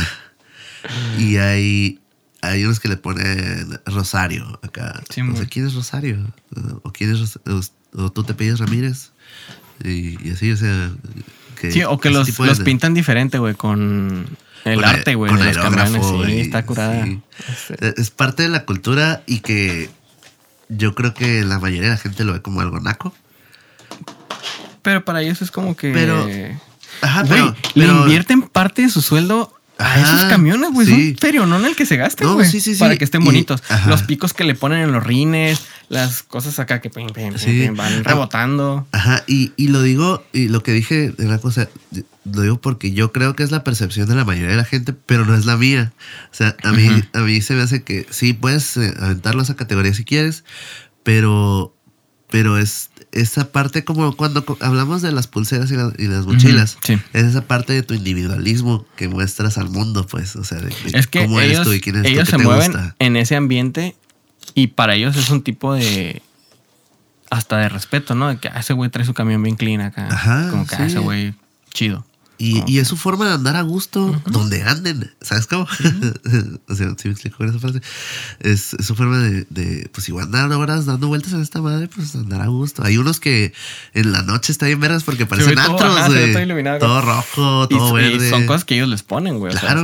Y hay, hay unos que le ponen Rosario acá. Sí, sé muy. quién es Rosario. O quién es o, o tú te pides Ramírez. Y, y así, o sea. Que Sí, o que los, de- los pintan diferente, güey, con el con arte, güey, con de los camiones. aerógrafo Sí, está curada. sí. Este, Es parte de la cultura y que yo creo que la mayoría de la gente lo ve como algo naco. Pero para ellos es como que. Pero- Ajá, pero, le invierten parte de su sueldo a Ajá, esos camiones, güey. sí. Es un ferio, no en el que se gasten, No, güey. sí, sí, sí. Para que estén Y- bonitos. ajá. Los picos que le ponen en los rines, las cosas acá que pim, pim, pim, Sí. pim, van Ah. rebotando. Ajá, y, y lo digo, y lo que dije de la cosa, lo digo porque yo creo que es la percepción de la mayoría de la gente, pero no es la mía. O sea, a mí, a mí se me hace que sí, puedes eh, aventarlo a esa categoría si quieres, pero, pero es esa parte como cuando hablamos de las pulseras y, la- y las mochilas. Sí. Es esa parte de tu individualismo que muestras al mundo, pues, o sea, de, de Es que cómo eres ellos, tú y quién eres tú, ellos se te mueven gusta. en ese ambiente y para ellos es un tipo de. Hasta de respeto, ¿no? De que ah, ese güey trae su camión bien clean acá. Ajá, como que ah, sí. ese güey chido. Y, y es su forma de andar a gusto donde anden, ¿sabes cómo? [laughs] o sea, si me explico con esa frase. Es, es su forma de, de, pues igual andar horas dando vueltas en esta madre, pues andar a gusto. Hay unos que en la noche están bien verdes porque parecen todo, antros, ajá, todo iluminado. Todo rojo, todo y verde. son cosas que ellos les ponen, güey. o sea,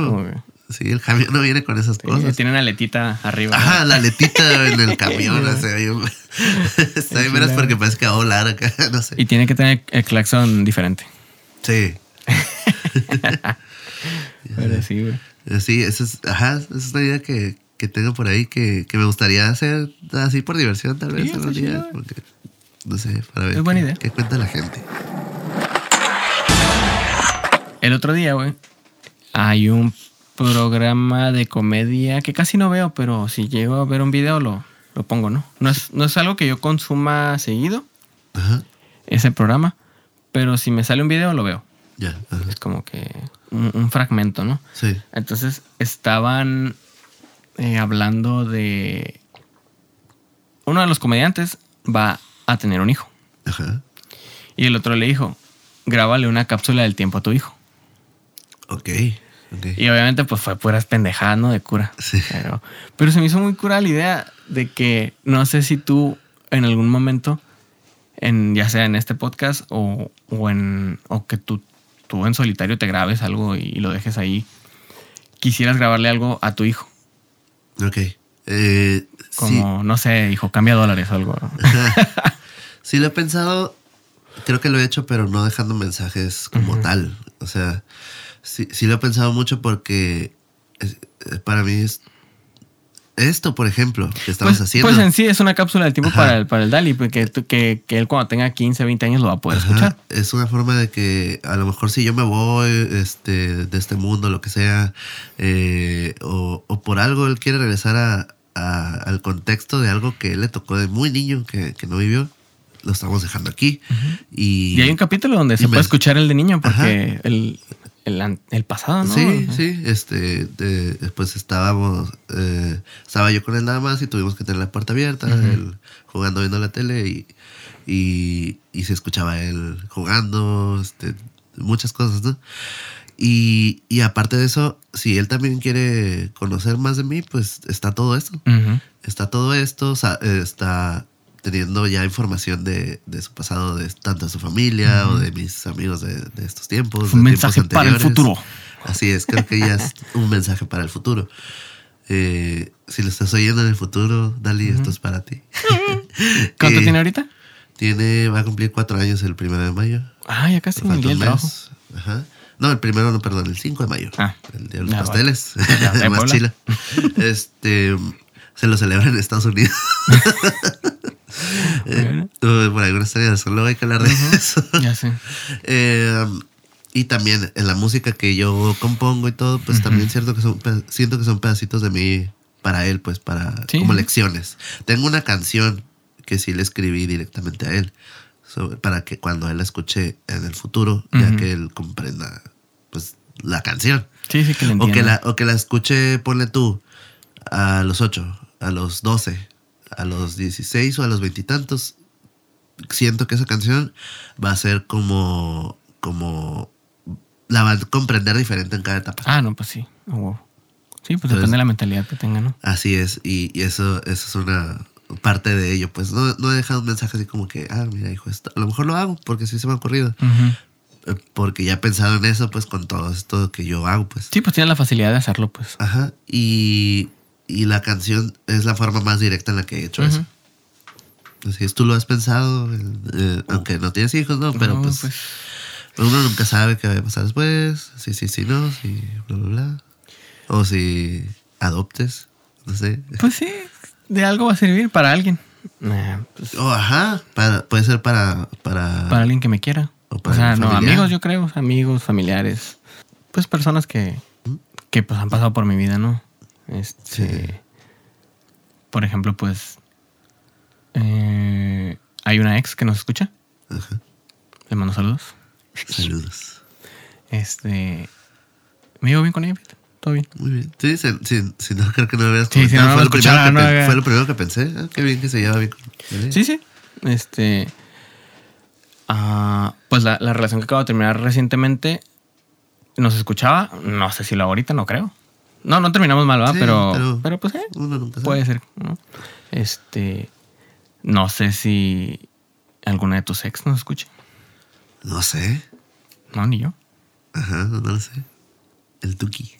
Sí, el camión no viene con esas sí, cosas. tienen aletita arriba. Ajá, la letita en el [laughs] camión, o sea, yo- [laughs] está bien veras porque parece que va a volar acá, [laughs] no sé. Y tiene que tener el claxon diferente. Sí. Pero sí, güey. Eh, Sí, esa es, ajá, esa es una idea que, que tengo por ahí que, que me gustaría hacer así por diversión, tal vez Sí, algún está día. chido. porque, no sé, para ver Es buena qué, idea. qué cuenta la gente. El otro día, güey, hay un programa de comedia que casi no veo, pero si llego a ver un video lo, lo pongo, ¿no? No es, no es algo que yo consuma seguido, Ajá, ese programa, pero si me sale un video lo veo. ya, ajá, Es como que un, un fragmento, ¿no? sí, Entonces estaban eh, hablando de... Uno de los comediantes va a tener un hijo. ajá, Y el otro le dijo, grábale una cápsula del tiempo a tu hijo. ok, Y obviamente pues fue puras pendejadas, ¿no? De cura. Sí. Pero, pero se me hizo muy cura la idea de que no sé si tú en algún momento, en, ya sea en este podcast o, o en, o que tú, tú en solitario te grabes algo y, lo dejes ahí, quisieras grabarle algo a tu hijo. Ok. Eh, sí, Como, no sé, hijo, cambia dólares o algo. [laughs] sí lo he pensado, creo que lo he hecho, pero no dejando mensajes como tal. O sea, sí, sí lo he pensado mucho porque es- eh, para mí es esto, por ejemplo, que estamos Pues, haciendo. pues en sí es una cápsula del tiempo Ajá. para el, para el Dali, porque que, que él cuando tenga 15, 20 años lo va a poder Ajá, escuchar. Es una forma de que a lo mejor si yo me voy este, de este mundo, lo que sea, eh, o, o por algo él quiere regresar a, a- al contexto de algo que él le tocó de muy niño, que, que no vivió, lo estamos dejando aquí. y, Y hay un capítulo donde se me- puede escuchar el de niño, porque el, el, pasado, ¿no? Sí, sí, este, después estábamos, eh, estaba yo con él nada más y tuvimos que tener la puerta abierta, él jugando viendo la tele y, y, y se escuchaba él jugando, este, muchas cosas, ¿no? Y, y aparte de eso, si él también quiere conocer más de mí, pues está todo esto. Está todo esto, está teniendo ya información de, de su pasado, de tanto de su familia o de mis amigos de, de estos tiempos. Un de mensaje tiempos para el futuro. Así es, creo que ya es un mensaje para el futuro. Eh, si lo estás oyendo en el futuro, Dali, esto es para ti. [laughs] ¿Cuánto Eh, tiene ahorita? Tiene, va a cumplir cuatro años el primero de mayo. Ah, ya casi el día del trabajo. Ajá. No, el primero, no, perdón, el 5 de mayo. Ah. el día de los Ya, pasteles. Ya, [laughs] Más chila. [laughs] Este, se lo celebra en Estados Unidos. [laughs] Eh, uh, por alguna extraña razón, luego hay que hablar de eso. [laughs] Ya sé. [laughs] Eh, y también en la música que yo compongo y todo, pues también cierto que son, siento que son pedacitos de mí para él, pues para Sí. como lecciones. Tengo una canción que sí le escribí directamente a él, sobre- para que cuando él la escuche en el futuro, ya que él comprenda pues la canción. Sí, sí que lo O que, la, o que la escuche, ponle tú, a los 8, a los 12, a los 16 o a los veintitantos. Siento que esa canción va a ser como, como, la va a comprender diferente en cada etapa. Ah, no, pues sí. Huevo. Sí, pues Entonces- depende de la mentalidad que tenga, ¿no? Así es, y, y eso, eso es una parte de ello. Pues no, no he dejado un mensaje así como que, ah, mira, hijo, esto. a lo mejor lo hago porque sí se me ha ocurrido. Eh, Porque ya he pensado en eso, pues con todo esto que yo hago, pues. Sí, pues tiene la facilidad de hacerlo, pues. Ajá. Y, y la canción es la forma más directa en la que he hecho eso. Ujú. Así es, tú lo has pensado, eh, aunque no tienes hijos, ¿no? Pero No, pues, pues, uno nunca sabe qué va a pasar después. Sí, sí, sí, no, sí, bla, bla, bla. O si adoptes, no sé. pues sí, de algo va a servir para alguien. Nah, pues, O ajá, para, puede ser para, para, para alguien que me quiera. O O, para sea, un no, amigos, yo creo, amigos, familiares. Pues personas que, que pues han pasado por mi vida, ¿no? Este. Sí. Por ejemplo, pues. eh, hay una ex que nos escucha. Ajá. Le mando saludos. Saludos. Este. Me llevo bien con ella, todo bien. Muy bien. Sí, si, si- si no, creo que no lo habías Sí, si no, fue, lo primero que no pe- había- fue lo primero que pensé. Ah, qué bien que se lleva bien con ella. Sí, sí. Este. ah, pues la, la relación que acabo de terminar recientemente nos escuchaba. No sé si lo ahorita, no creo. No, no terminamos mal. Sí, pero, pero- pero, pues, eh, Uno nunca sabe. puede ser, ¿no? Este. No sé si alguna de tus ex nos escuche. No sé. No, ni yo. Ajá, no, lo sé. El Tuki.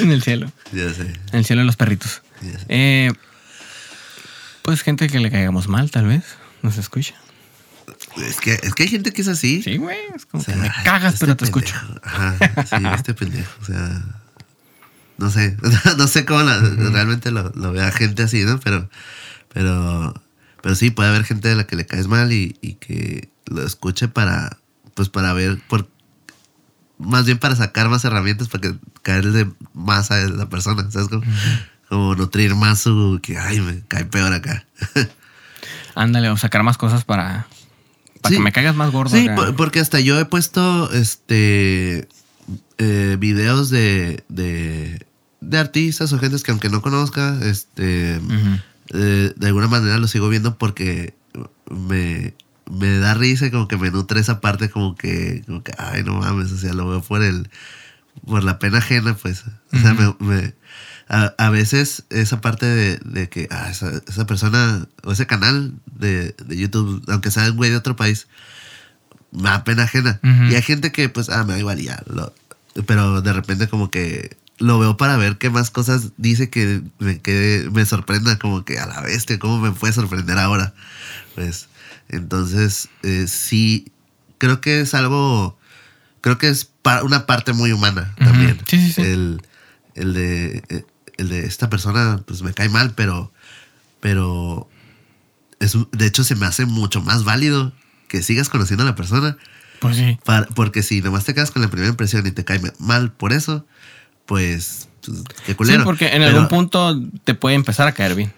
En el cielo. Ya sé. En el cielo de los perritos. ya sé. Eh, pues gente que le caigamos mal, tal vez. Nos escucha. Es, que, es que hay gente que es así. Sí, güey. Es como O sea, que me ay, cagas, este pero te escucho. Ajá, sí, [laughs] este pendejo. O sea, no sé, [laughs] no sé cómo la- realmente lo, lo vea gente así, ¿no? Pero, pero, pero sí, puede haber gente de la que le caes mal y, y que lo escuche para, pues para ver, por, más bien para sacar más herramientas para que caerle más a la persona, ¿sabes? Como, como nutrir más su, que, ay, me cae peor acá. [laughs] Ándale, o sacar más cosas para, para Sí. que me caigas más gordo. Sí, acá. porque hasta yo he puesto este eh, videos de, de, de artistas o gentes que aunque no conozca, este eh, de alguna manera lo sigo viendo porque me, me da risa y como que me nutre esa parte como que, como que ay no mames, o sea, lo veo por el por la pena ajena, pues. O sea, me, me- a, a veces esa parte de, de que ah, esa, esa persona o ese canal de, de YouTube, aunque sea un güey de otro país, me da pena ajena. Y hay gente que, pues, ah, me da igual ya. lo- pero de repente como que lo veo para ver qué más cosas dice que me, que me sorprenda, como que a la bestia, cómo me puede sorprender ahora. Pues, entonces, eh, sí, creo que es algo, creo que es pa- una parte muy humana también. Sí, sí, sí. El, el de, eh, el de esta persona, pues me cae mal, pero, pero es, de hecho se me hace mucho más válido que sigas conociendo a la persona. Pues sí. para- porque si nomás te quedas con la primera impresión y te cae mal por eso, pues, pues, qué culero. Sí, porque en Pero- algún punto te puede empezar a caer bien.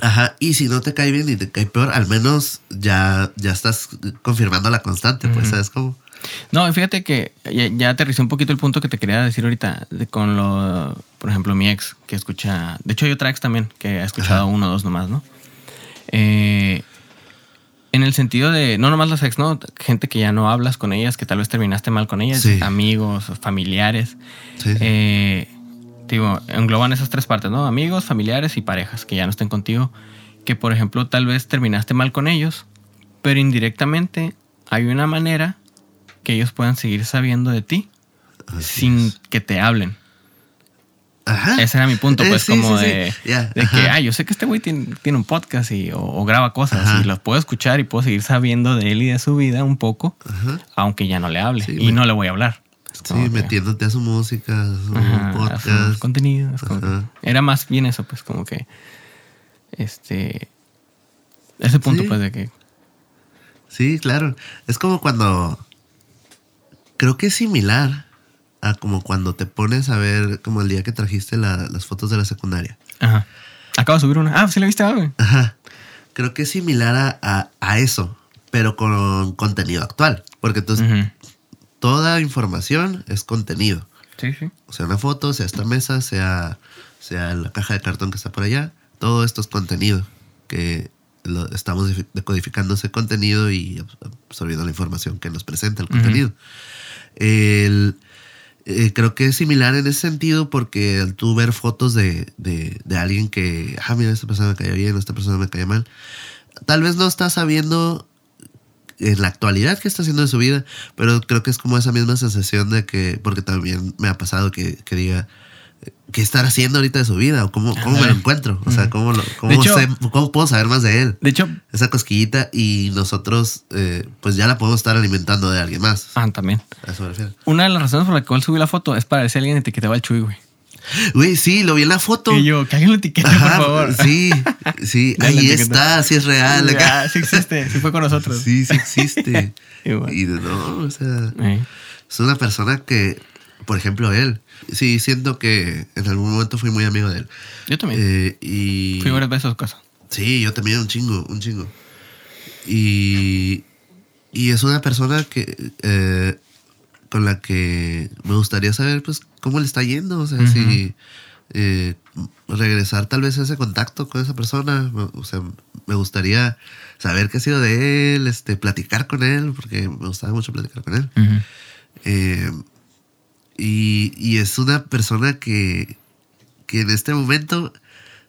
Ajá, y si no te cae bien y te cae peor, al menos ya, ya estás confirmando la constante, pues. ¿sabes cómo? No, fíjate que ya, ya aterricé un poquito el punto que te quería decir ahorita de con lo, por ejemplo, mi ex que escucha, de hecho hay otra ex también que ha escuchado Ajá. uno o dos nomás, ¿no? Eh, en el sentido de, no nomás las ex, ¿no? Gente que ya no hablas con ellas, que tal vez terminaste mal con ellas, Sí. amigos, familiares. Sí. Eh, digo, engloban esas tres partes, ¿no? Amigos, familiares y parejas que ya no estén contigo. Que, por ejemplo, tal vez terminaste mal con ellos, pero indirectamente hay una manera que ellos puedan seguir sabiendo de ti Así sin es. que te hablen. Ajá. Ese era mi punto, Eh, pues, sí, como sí, sí. de, que, ah, yo sé que este güey tiene, tiene un podcast y, o, o graba cosas Ajá. y los puedo escuchar y puedo seguir sabiendo de él y de su vida un poco, Ajá. aunque ya no le hable y no le voy a hablar. Es Sí, metiéndote a su música, a su Ajá, a sus podcast. contenidos. como Ajá. que- Era más bien eso, pues, como que. Este. Ese punto, Sí. pues, de que. Sí, claro. Es como cuando. Creo que es similar a como cuando te pones a ver, como el día que trajiste la- las fotos de la secundaria. Ajá. Acabo de subir una. Ah, sí la viste, ah, güey. Ajá. Creo que es similar a, a- a eso, pero con contenido actual. Porque entonces. Toda información es contenido. Sí, sí. O sea, una foto, sea esta mesa, sea, sea la caja de cartón que está por allá. Todo esto es contenido. Que lo- estamos decodificando ese contenido y abs- absorbiendo la información que nos presenta el contenido. El- eh, creo que es similar en ese sentido porque al tú ver fotos de, de, de alguien que, ah, mira, esta persona me cae bien, esta persona me cae mal, tal vez no está sabiendo en la actualidad qué está haciendo de su vida, pero creo que es como esa misma sensación de que, porque también me ha pasado que, que diga, qué estar haciendo ahorita de su vida o cómo, cómo me lo encuentro. O sea, cómo, lo- cómo, hecho- sé- cómo puedo saber más de él. De hecho, Esa cosquillita y nosotros, eh, pues ya la podemos estar alimentando de alguien más. ah, también. A eso me refiero. Una de las razones por la cual subí la foto es para ver si alguien etiquetaba al Chuy, güey. Güey, sí, lo vi en la foto. Y yo, que alguien lo etiquete, Ajá, por favor. Sí, sí, [laughs] ahí está, sí es real. acá. Ah, sí existe, sí fue con nosotros. Sí, sí existe. Igual. [laughs] y no, o sea, Eh, es una persona que, por ejemplo, él, sí, siento que en algún momento fui muy amigo de él. Yo también. Eh, y Fui varias veces a su casa. Sí, yo también un chingo, un chingo. Y, y es una persona que eh, con la que me gustaría saber pues cómo le está yendo, o sea, si eh, regresar tal vez a ese contacto con esa persona, o sea, me gustaría saber qué ha sido de él, este, platicar con él, porque me gustaba mucho platicar con él. Eh, y, y es una persona que, que en este momento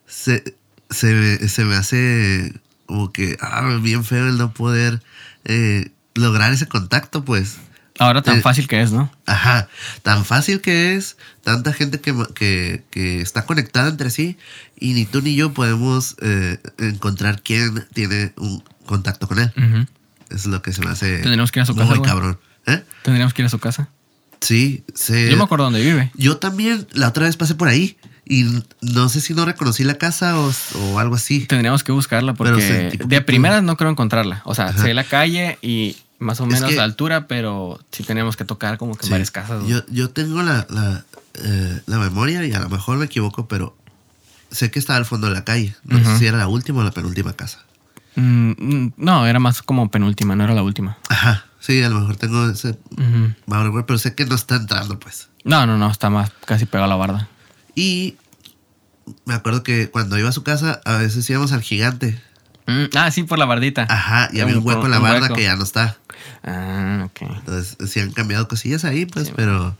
se, se, me- se me hace como que ah, bien feo el no poder eh, lograr ese contacto, pues. Ahora tan Eh, fácil que es, ¿no? Ajá, tan fácil que es, tanta gente que, que, que está conectada entre sí y ni tú ni yo podemos eh, encontrar quién tiene un contacto con él. Es lo que se me hace Tendríamos que ir a su muy casa, cabrón. ¿Eh? Tendríamos que ir a su casa. Sí, se, Yo me acuerdo dónde vive. Yo también la otra vez pasé por ahí y no sé si no reconocí la casa o, o algo así. Tendríamos que buscarla Pero porque de primeras no creo encontrarla. O sea, Ajá. sé la calle y más o Es menos la altura, pero sí teníamos que tocar como que en Sí. varias casas. Yo, yo tengo la, la, eh, la memoria y a lo mejor me equivoco, pero sé que estaba al fondo de la calle. No sé si era la última o la penúltima casa. Mm, mm, no, era más como penúltima, no era la última. Ajá, sí, a lo mejor tengo ese vago recuerdo, pero sé que no está entrando, pues. No, no, no, está más casi pegado a la barda. Y me acuerdo que cuando iba a su casa, a veces íbamos al gigante. Mm, ah, sí, por la bardita. Ajá, y había un hueco en la barda que ya no está. Ah, ok. Entonces, sí han cambiado cosillas ahí, pues, Sí, pero.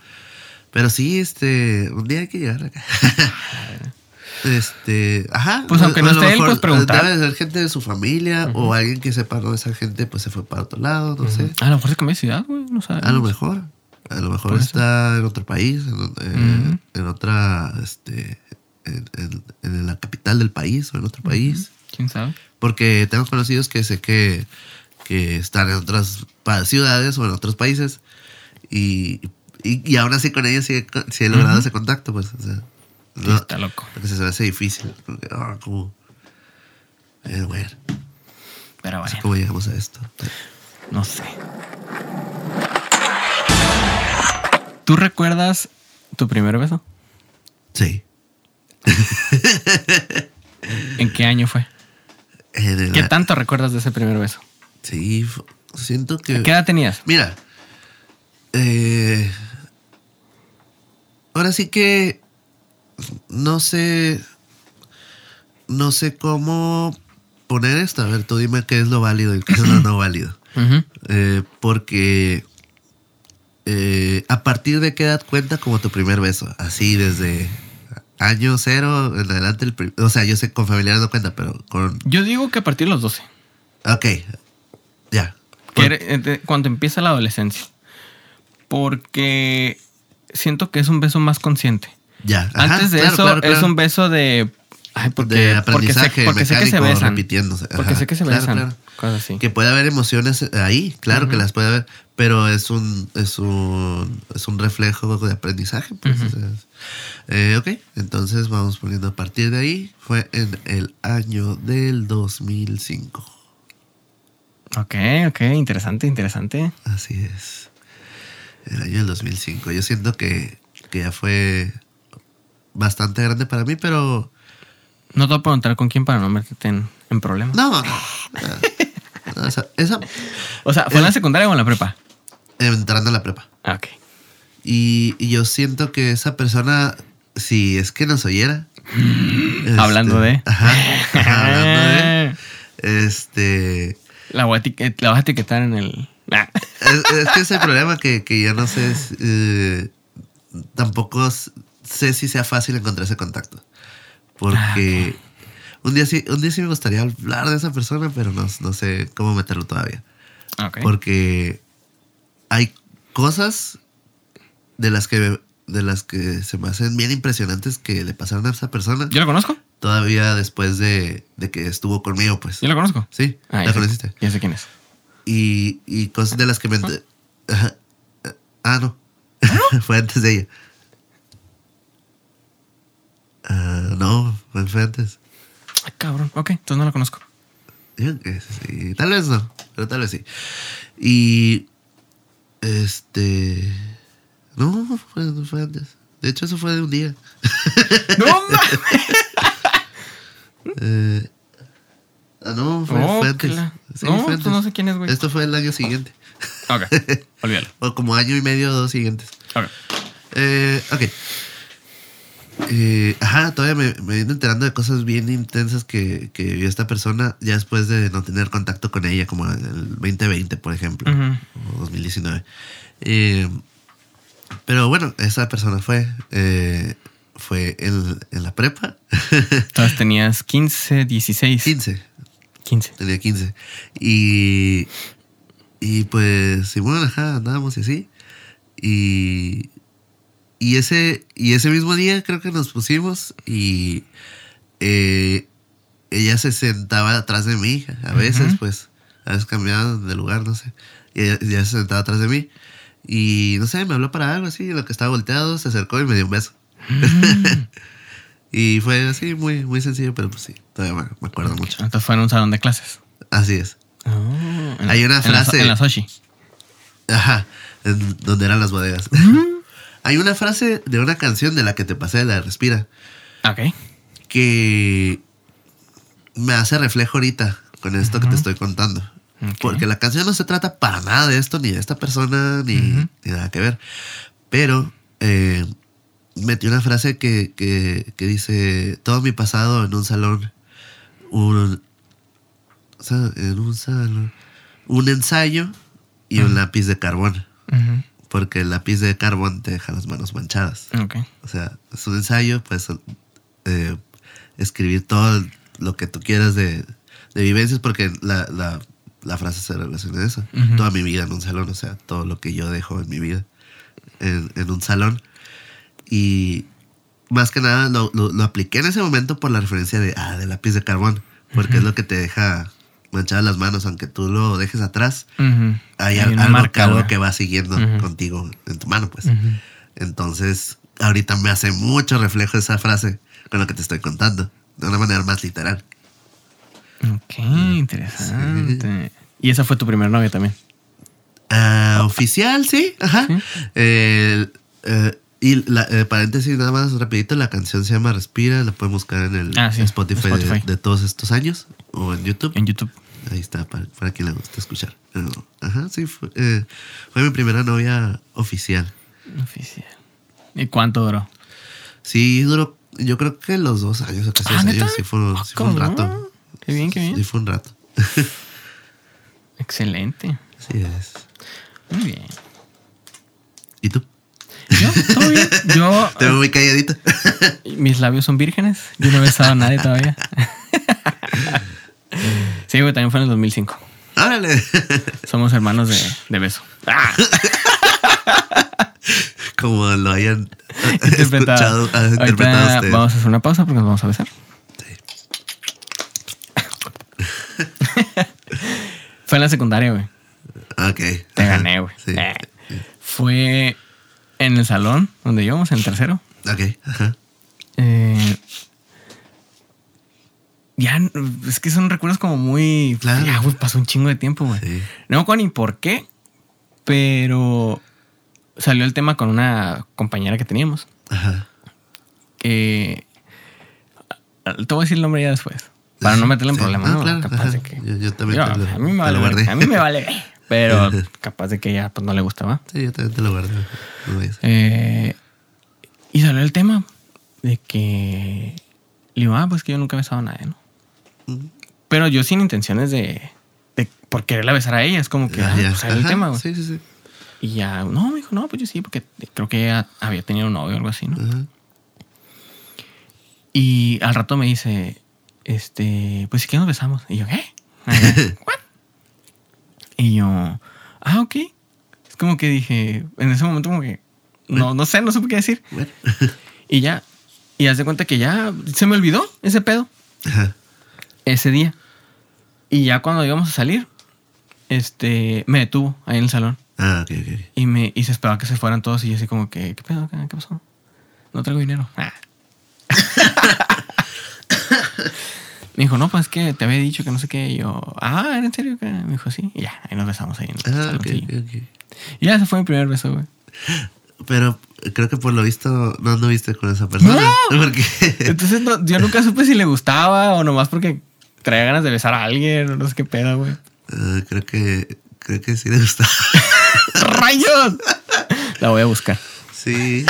Pero sí, este. Un día hay que llegar acá. [laughs] este. Ajá. Pues, aunque no esté él, pues, preguntar. Debe de ser gente de su familia o alguien que sepa de esa gente, pues se fue para otro lado, no sé. A lo mejor se cambió de ciudad, güey. No sabes. A lo mejor. A lo mejor está en otro país, en, eh, Ujú. en otra. Este. En, en- en la capital del país o en otro país. ¿Quién sabe? Porque tengo conocidos que sé que, que están en otras ciudades o en otros países y, y, y aún así con ellos sí he, co- sí he logrado ese contacto, pues. O sea, Sí, no, está loco. porque se me hace difícil. Porque, ah, ¿cómo? Eh, bueno, Pero no sé bueno, cómo llegamos a esto. no sé. ¿Tú recuerdas tu primer beso? Sí. ¿En qué año fue? El- ¿Qué tanto recuerdas de ese primer beso? Sí, siento que... ¿Qué edad tenías? Mira, eh, ahora sí que no sé, no sé cómo poner esto. A ver, tú dime qué es lo válido y qué es lo no válido. [clears throat] Eh, porque eh, a partir de qué edad cuenta como tu primer beso, así desde año cero en adelante. El o sea, yo sé con familiares no cuenta, pero con... Yo digo que a partir de los 12. Ok, ya. eh, cuando empieza la adolescencia. Porque siento que es un beso más consciente. Ya. Ajá, Antes de claro, eso claro, es un beso de... Ay, porque, de porque sé, aprendizaje porque sé que se mecánico besan. repitiéndose. Porque sé que se besan. Cosas así. Que puede haber emociones ahí, claro que las puede haber, pero es un, es un, es un reflejo de aprendizaje. Pues, o sea, eh, ok, entonces vamos poniendo a partir de ahí. Fue en el año del 2005. Ok, ok. Interesante, interesante. Así es. El año del 2005. Yo siento que, que ya fue bastante grande para mí, pero No te voy a preguntar con quién para no meterte en, en problemas. no. no, no, [laughs] no, esa- esa, O sea, ¿fue en la secundaria o en la prepa? Entrando a la prepa. Ah, ok. Y, y yo siento que esa persona, si es que nos oyera. [laughs] este, Hablando de. Ajá, ajá, hablando de. Este. La voy a, la vas a etiquetar en el... [laughs] Ah. Es, es que ese problema que, que yo no sé. es, eh, tampoco sé si sea fácil encontrar ese contacto. Porque. Un día, sí, un día sí me gustaría hablar de esa persona, pero no, no sé cómo meterlo todavía. Ok. Porque hay cosas de las que de las que se me hacen bien impresionantes que le pasaron a esa persona. ¿Yo lo conozco? Todavía después de, de que estuvo conmigo, pues. ¿Yo lo conozco? Sí, Ah, la conociste. Ya sé quién es. Y, y cosas de las que me... Ah, no. [laughs] fue antes de ella. Ah, no, fue antes. Ay, cabrón. Ok, entonces no lo conozco. Digo que sí, tal vez no, pero tal vez sí. Y este no, fue, fue antes. De hecho, eso fue de un día. ¡No mames! [laughs] Eh, ah, no, fue, Oh, fue antes. la- Sí, no, fue pues antes. no sé quién es, güey. Esto fue el año siguiente. Ok, olvídalo. [laughs] O como año y medio, dos siguientes. Ok. Eh, ok. Eh, ajá, todavía me, me vine enterando de cosas bien intensas que, que vivió esta persona ya después de no tener contacto con ella, como en el 2020, por ejemplo, Ujú. o 2019. Eh, pero bueno, esa persona fue, eh, fue en, en la prepa, [laughs] Entonces tenías 15, 16. 15, 15. tenía 15. Y, y pues, Simón, ajá, andábamos y así. Y, y, ese, y ese mismo día creo que nos pusimos y eh, ella se sentaba atrás de mí. A veces, pues, a veces cambiaban de lugar, no sé. Y ella, ella se sentaba atrás de mí. Y no sé, me habló para algo así, en lo que estaba volteado, se acercó y me dio un beso. [laughs] y fue así, muy, muy sencillo, pero pues sí, todavía me, me acuerdo mucho. Entonces fue en un salón de clases. Así es. Oh, en Hay una en la frase- En la. Ajá, en donde eran las bodegas. Hay una frase de una canción de la que te pasé, la de Respira, Ok. que me hace reflejo ahorita con esto que te estoy contando. Porque la canción no se trata para nada de esto, ni de esta persona, ni, ni nada que ver. Pero eh, metí una frase que, que, que dice, todo mi pasado en un salón, un, en un salón, un ensayo y un lápiz de carbón. Porque el lápiz de carbón te deja las manos manchadas. O sea, es un ensayo, pues eh, escribir todo lo que tú quieras de, de vivencias, porque la, la, la frase se relaciona a eso. Toda mi vida en un salón, o sea, todo lo que yo dejo en mi vida en, en un salón. Y más que nada lo, lo, lo apliqué en ese momento por la referencia de, ah, del lápiz de carbón, porque es lo que te deja manchadas las manos, aunque tú lo dejes atrás. Hay, algo, marca, algo güey. que va siguiendo contigo en tu mano, pues. Entonces, ahorita me hace mucho reflejo esa frase con lo que te estoy contando, de una manera más literal. Ok, interesante. Y esa fue tu primer novia también. Ah, oficial, sí, ajá. Sí. Eh, y la, eh, paréntesis, nada más rapidito, la canción se llama Respira, la pueden buscar en el Ah, sí, Spotify, de- Spotify. De, todos estos años o en YouTube. En YouTube. Ahí está, para, para quien le gusta escuchar. Pero, ajá, sí, fue, eh, fue mi primera novia oficial. Oficial. ¿Y cuánto duró? Sí, duró, yo creo que los dos años o casi Ah, dos ¿neta? años. Sí fue, sí fue un rato. Qué bien, qué bien. Sí, fue un rato. Excelente. Así es. Muy bien. ¿Y tú? Yo, todo bien. Yo, Te veo muy calladita. mis labios son vírgenes. Yo no he besado a nadie todavía. Sí, güey, también fue en el 2005. Órale. Somos hermanos de, de beso. Ah, Como lo hayan interpretado. escuchado, ah, interpretado vamos a hacer una pausa porque nos vamos a besar. Fue en la secundaria, güey. Ok. Te Ajá. gané, güey. Sí. Eh. Fue en el salón donde íbamos, en el tercero. Ok. Ajá. Eh, ya, es que son recuerdos como muy. Claro. Ya, güey, pasó un chingo de tiempo, güey. Sí. No me acuerdo ni por qué, pero salió el tema con una compañera que teníamos. Ajá. Que. Te voy a decir el nombre ya después. Para no meterle en Sí. problemas, No, ¿no? claro, capaz de que. Yo- yo también Yo, te lo- a mí me vale. lo. A mí me vale. [laughs] Pero [laughs] capaz de que ella pues, no le gustaba. Sí, yo también te lo. No vayas. Eh, y salió el tema de que. Le digo, ah, pues que yo nunca he besado a nadie, ¿no? Pero yo sin intenciones de. de por quererla besar a ella. Es como que. Ya, ah, ya. pues salió el tema, güey. Sí, sí, sí. Y ya, no, me dijo, no, pues yo sí, porque creo que ella había tenido un novio o algo así, ¿no? Y al rato me dice, este, pues si que nos besamos. Y yo, ¿qué? [laughs] "What?". Y yo, ah, ok. Es como que dije, en ese momento como que no, no sé, no supe qué decir. Bueno. [laughs] Y ya, y haz de cuenta que ya se me olvidó ese pedo, Ajá. ese día. Y ya cuando íbamos a salir, este, me detuvo ahí en el salón. Ah, ok, ok. Y, me, y se esperaba que se fueran todos. Y yo así como que, ¿qué pedo? ¿Qué, qué pasó? No traigo dinero. Ah. [laughs] me dijo, no, pues es que te había dicho que no sé qué. Y yo, ah, ¿era en serio? qué?" Me dijo, sí. Y ya, ahí nos besamos ahí en el Ah, ok, saloncillo. ok, ok. Y ya, ese fue mi primer beso, güey. Pero creo que por lo visto no anduviste con esa persona. [laughs] Porque. Entonces no- yo nunca supe si le gustaba o nomás porque traía ganas de besar a alguien o no sé qué pedo, güey. ah, creo que. Creo que sí le gustaba. [laughs] ¡Rayos! La voy a buscar. Sí.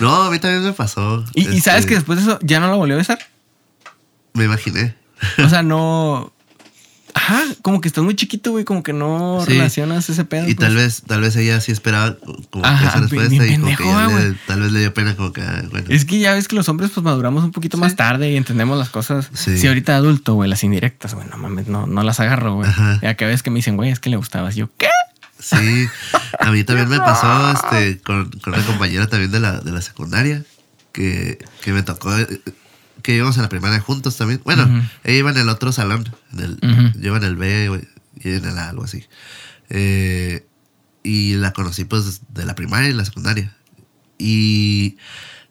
No, a mí también me pasó. Y, y Este, sabes que después de eso ya no la volvió a besar. Me imaginé. O sea, no. Ajá, como que estás muy chiquito, güey, como que no Sí. relacionas ese pedo. Y pues. tal vez, tal vez ella sí esperaba como que esa respuesta bien y como que ya le- tal vez le dio pena como que, ah, bueno. Es que ya ves que los hombres pues maduramos un poquito más tarde y entendemos las cosas. Sí. Si ahorita adulto, güey, las indirectas, güey, no mames, no, no las agarro, güey. Ya que ves que me dicen, güey, es que le gustabas. Yo, ¿qué? Sí, a mí también me pasó [laughs] este, con, con una compañera también de la, de la secundaria que, que me tocó, eh, que íbamos a la primaria juntos también. Bueno, Ujú. ella iba en el otro salón, en el, yo iba en el B y en el A, algo así. Eh, y la conocí pues de la primaria y la secundaria. Y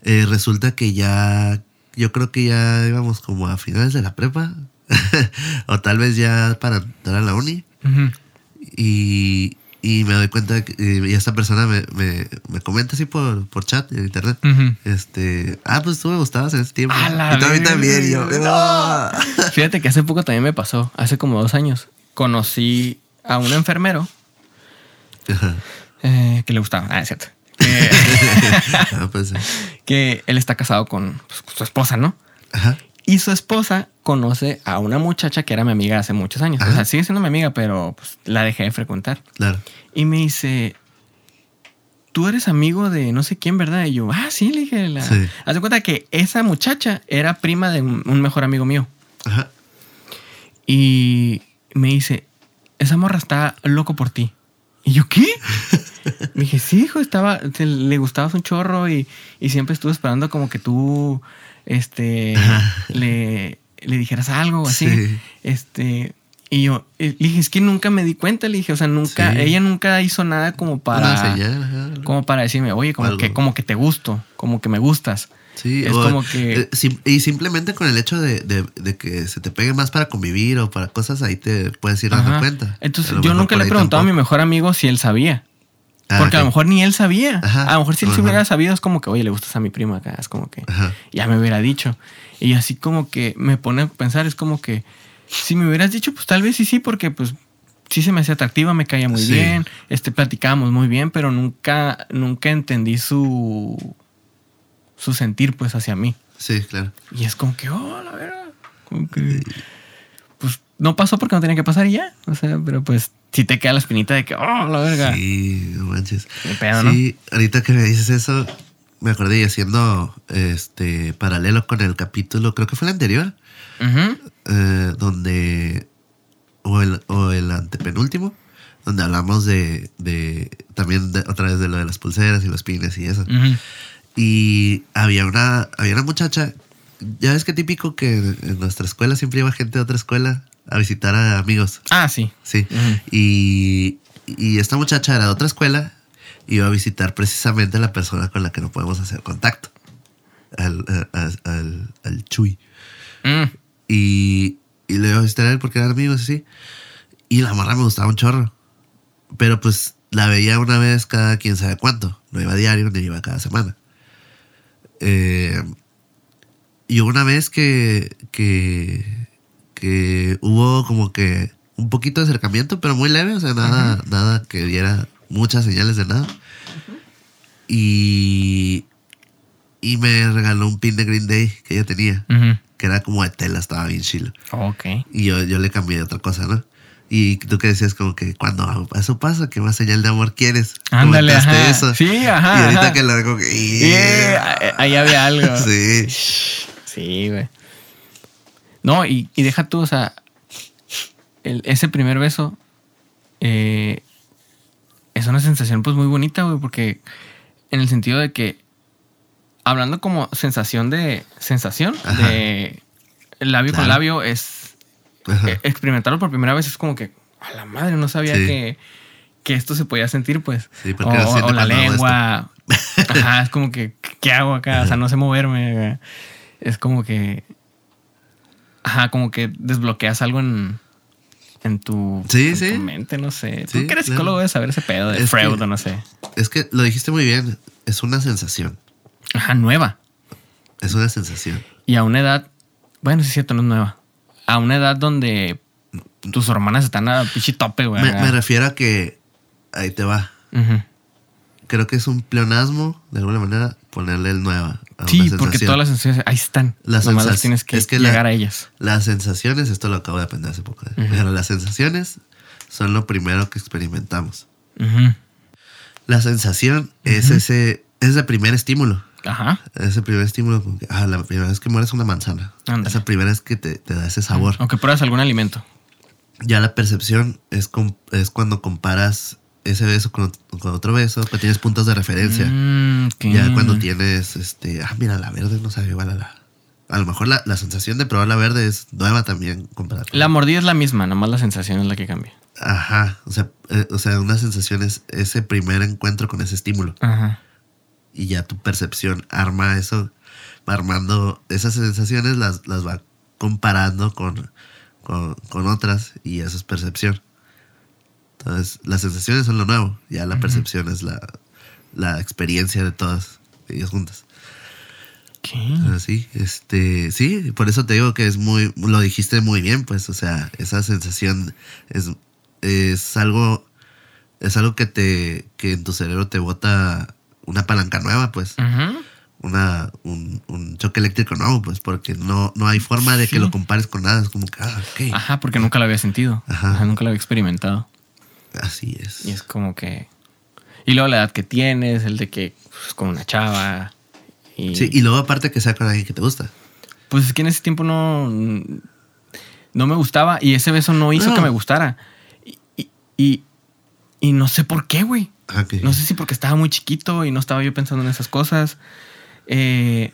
eh, resulta que ya, yo creo que ya íbamos como a finales de la prepa, [laughs] o tal vez ya para entrar a la uni. Y, y me doy cuenta que y esta persona me, me, me comenta así por, por chat en internet. Este, ah, pues tú me gustabas en ese tiempo. Y tú a mí también. Yo. Fíjate que hace poco también me pasó, hace como dos años. Conocí a un enfermero eh, que le gustaba. Ah, es cierto. Que, [laughs] Ah, pues, sí. que él está casado con, pues, con su esposa, ¿no? Ajá. Y su esposa conoce a una muchacha que era mi amiga hace muchos años. O sea, sigue siendo mi amiga, pero pues, la dejé de frecuentar. Claro. Y me dice, tú eres amigo de no sé quién, ¿verdad? Y yo, ah, sí, le dije. La... Sí. Haz de cuenta que esa muchacha era prima de un, un mejor amigo mío. Ajá. Y me dice, esa morra está loco por ti. Y yo, ¿qué? [laughs] me dije, sí, hijo, estaba, te- le gustabas un chorro y, y siempre estuve esperando como que tú, este, le, le dijeras algo así. Sí. Este, y yo, eh, le dije, es que nunca me di cuenta, le dije, o sea, nunca, Sí. ella nunca hizo nada como para, señal. como para decirme, oye, como Algo. que, como que te gusto, como que me gustas. Sí, es o, como que- eh, y simplemente con el hecho de, de- de que se te pegue más para convivir o para cosas, ahí te puedes ir dando cuenta. Entonces, yo nunca le he preguntado a mi mejor amigo si él sabía. Ah, Porque a lo mejor ni él sabía. Ajá. A lo mejor si él se hubiera sabido, es como que, oye, le gustas a mi prima acá. Es como que Ajá. ya me hubiera dicho. Y así como que me pone a pensar, es como que si me hubieras dicho, pues tal vez sí, sí, porque pues sí se me hacía atractiva, me caía muy Sí. bien, este, platicábamos muy bien, pero nunca, nunca entendí su, su sentir pues hacia mí. Sí, claro. Y es como que, oh, la verdad. Como que. No pasó porque no tenía que pasar y ya. O sea, pero pues sí te queda la espinita de que, oh, la verga. Sí, no manches. Sí, ahorita que me dices eso, me acordé y haciendo este paralelo con el capítulo, creo que fue el anterior, eh, donde, o el, o el antepenúltimo, donde hablamos de, de también de- otra vez de lo de las pulseras y los pines y eso. Y había una, había una muchacha, ya ves que típico que en nuestra escuela siempre iba gente de otra escuela a visitar a amigos. Ah, sí. Sí. Ujú. y, y esta muchacha era de otra escuela y iba a visitar precisamente a la persona con la que no podemos hacer contacto. Al, al, al- al Chuy. Mm. Y, y le iba a visitar a él porque eran amigos así. Y la morra me gustaba un chorro. Pero pues la veía una vez cada quién sabe cuánto. No iba a diario ni iba cada semana. Eh, y una vez que, que, que hubo como que un poquito de acercamiento, pero muy leve, o sea, nada, nada que diera muchas señales de nada. Y, y me regaló un pin de Green Day que ella tenía, Ujú. que era como de tela, estaba bien chilo. Ok. Y yo, yo le cambié de otra cosa, ¿no? Y tú que decías como que cuando eso pasa, ¿qué más señal de amor quieres? Ándale, Comentaste ajá. eso. Sí, ajá, Y ahorita ajá. que como que... Y, eh, ahí había algo. Sí. Sí, güey. No, y, y deja tú, o sea, el- ese primer beso, eh, es una sensación pues muy bonita, güey, porque en el sentido de que, hablando como sensación de, sensación, Ajá. de labio con labio, es eh, experimentarlo por primera vez es como que, a la madre, no sabía Sí. que, que esto se podía sentir, pues. Sí, o, la lengua. Ajá, es como que, ¿qué hago acá? O sea, no sé moverme. Es como que. Ajá, como que desbloqueas algo en, en tu, Sí, en sí. tu mente, no sé. Sí, Tú que eres psicólogo debes saber ese pedo de Es Freud que- no sé. Es que lo dijiste muy bien. Es una sensación. Ajá, nueva. Es una sensación. Y a una edad. Bueno, sí es cierto, no es nueva. A una edad donde tus hormonas están a pichi tope, güey. Me, refiero a que ahí te va. Creo que es un pleonasmo, de alguna manera, ponerle el nueva. Sí, porque todas las sensaciones ahí están. La Nomás las tienes que, es que la- llegar a ellas. Las sensaciones, esto lo acabo de aprender hace poco, ¿eh? Pero las sensaciones son lo primero que experimentamos. La sensación es ese, es el primer estímulo. Ajá. Ese primer estímulo, ah, la primera vez que mueres una manzana. Esa primera vez que te, te da ese sabor. Aunque pruebas algún alimento. Ya la percepción es, es cuando comparas ese beso con, con otro beso, que tienes puntos de referencia. Mm. Ya cuando tienes, este, ah, mira, la verde no sabe igual a la... A lo mejor la, la sensación de probar la verde es nueva también comparada. La mordida es la misma, nomás la sensación es la que cambia. Ajá, o sea, eh, o sea, una sensación es ese primer encuentro con ese estímulo. Ajá. Y ya tu percepción arma eso, va armando esas sensaciones, las, las va comparando con, con, con otras y eso es percepción. Entonces, las sensaciones son lo nuevo, ya la percepción es la, la experiencia de todas ellas juntas. ¿Qué? Sí, este, sí, por eso te digo que es muy, lo dijiste muy bien, pues, o sea, esa sensación es, es algo, es algo que te, que en tu cerebro te bota una palanca nueva, pues, Ujú. una, un, un choque eléctrico nuevo, pues, porque no, no hay forma de Sí. que lo compares con nada, es como que, ah, ok, Ajá, porque nunca lo había sentido. Ajá. Ajá, nunca lo había experimentado. Así es. Y es como que. Y luego la edad que tienes, el de que pues, con una chava. Y, Sí, y luego aparte que sea con alguien que te gusta. Pues es que en ese tiempo no. No me gustaba. Y ese beso no hizo No. que me gustara. Y, y, y, y no sé por qué, güey. Ah. No sé si porque estaba muy chiquito y no estaba yo pensando en esas cosas. Eh,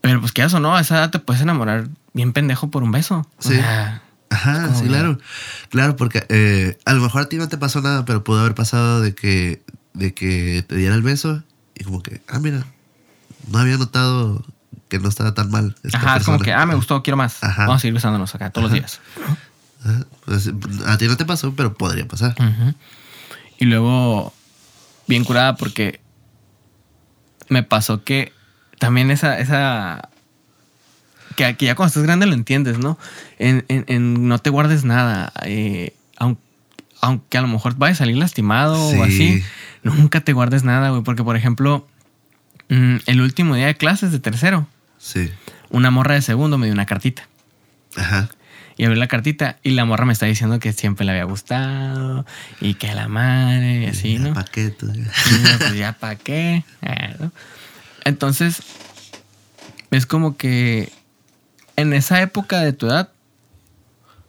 pero pues quieras o no, a esa edad te puedes enamorar bien pendejo por un beso. O Sí. sea, Ajá, sí, claro. Claro, porque eh, a lo mejor a ti no te pasó nada, pero pudo haber pasado de que, de que te diera el beso y como que, ah, mira, no había notado que no estaba tan mal. esta ajá, como que, ah, me gustó, quiero más. Ajá. Vamos a seguir besándonos acá todos Ajá. los días. Ajá, pues, a ti no te pasó, pero podría pasar. Y luego, bien curada porque me pasó que también esa, esa que, que ya cuando estás grande lo entiendes, ¿no? En, en- en no te guardes nada. eh, aun- aunque, a lo mejor vaya a salir lastimado Sí. o así, nunca te guardes nada, güey. Porque, por ejemplo, mm, el último día de clases de tercero, Sí. una morra de segundo me dio una cartita. Ajá. Y abrí la cartita y la morra me está diciendo que siempre le había gustado y que la madre, y así, ¿no? ¿Para qué? tú? Pues ya para qué. ¿no? Entonces, es como que en esa época de tu edad,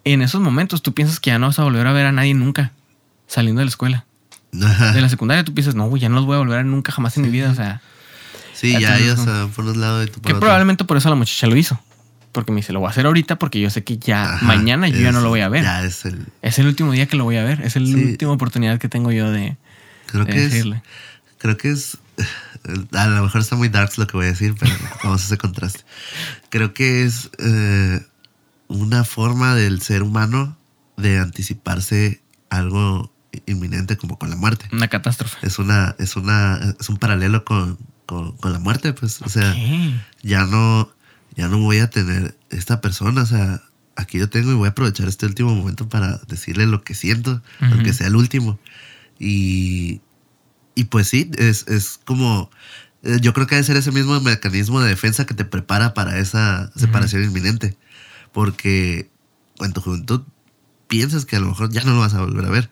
en esos momentos, tú piensas que ya no vas a volver a ver a nadie nunca saliendo de la escuela. Ajá. De la secundaria tú piensas, no, güey, ya no los voy a volver a ver nunca jamás en mi vida. O sea, Sí, ya ellos ah, por un lado y tú por que otro. probablemente por eso la muchacha lo hizo. Porque me dice, lo voy a hacer ahorita porque yo sé que ya Ajá, mañana yo ya es- no lo voy a ver. Ya es el. Es el último día que lo voy a ver. Es la Sí. última oportunidad que tengo yo de, Creo de que es. decirle. Creo que es. A lo mejor está muy darks lo que voy a decir, pero [laughs] vamos a hacer contraste. Creo que es eh, una forma del ser humano de anticiparse algo inminente como con la muerte. Una catástrofe. Es una, es una, es un paralelo con, con, con la muerte, pues. O sea, ya no, ya no voy a tener esta persona. O sea, aquí yo tengo y voy a aprovechar este último momento para decirle lo que siento, Ujú. aunque sea el último. Y, y pues sí, es, es como. eh, Yo creo que debe ser ese mismo mecanismo de defensa que te prepara para esa separación inminente. Porque en tu juventud piensas que a lo mejor ya no lo vas a volver a ver.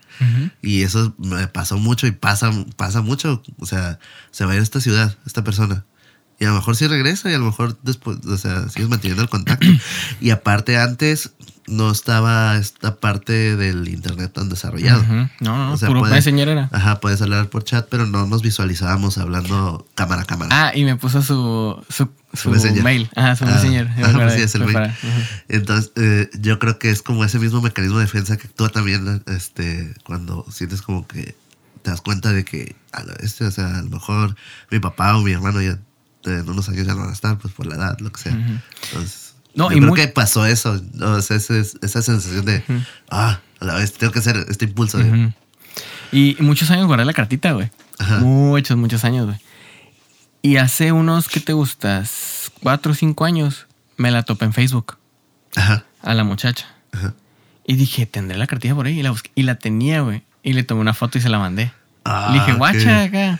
Y eso me pasó mucho y pasa, pasa mucho. O sea, se va a ir a esta ciudad, esta persona. Y a lo mejor sí regresa y a lo mejor después, o sea, sigues manteniendo el contacto. [clears throat] y aparte antes no estaba esta parte del internet tan desarrollado. Ujú. No, no, no, O sea, puro puede- Messenger era. Ajá, puedes hablar por chat, pero no nos visualizábamos hablando cámara a cámara. Ah, y me puso su, su, su Messenger. mail. Ajá, su Ah, messenger. ah, pues sí, es el mail. Entonces, eh, yo creo que es como ese mismo mecanismo de defensa que actúa también este, cuando sientes como que te das cuenta de que a o sea, a lo mejor mi papá o mi hermano ya en unos años ya no van a estar, pues por la edad, lo que sea. Entonces, No, yo y creo muy- que pasó eso, o sea, ese- esa sensación de, ah, a la vez tengo que hacer este impulso. de- Ujú. Y muchos años guardé la cartita, güey. Muchos, muchos años, güey. Y hace unos, ¿qué te gustas? Cuatro o cinco años, me la topé en Facebook Ajá, a la muchacha. ajá. Y dije, tendré la cartilla por ahí. Y la, busqué. Y la tenía, güey. Y le tomé una foto y se la mandé. Ah, le dije, ok. guacha acá.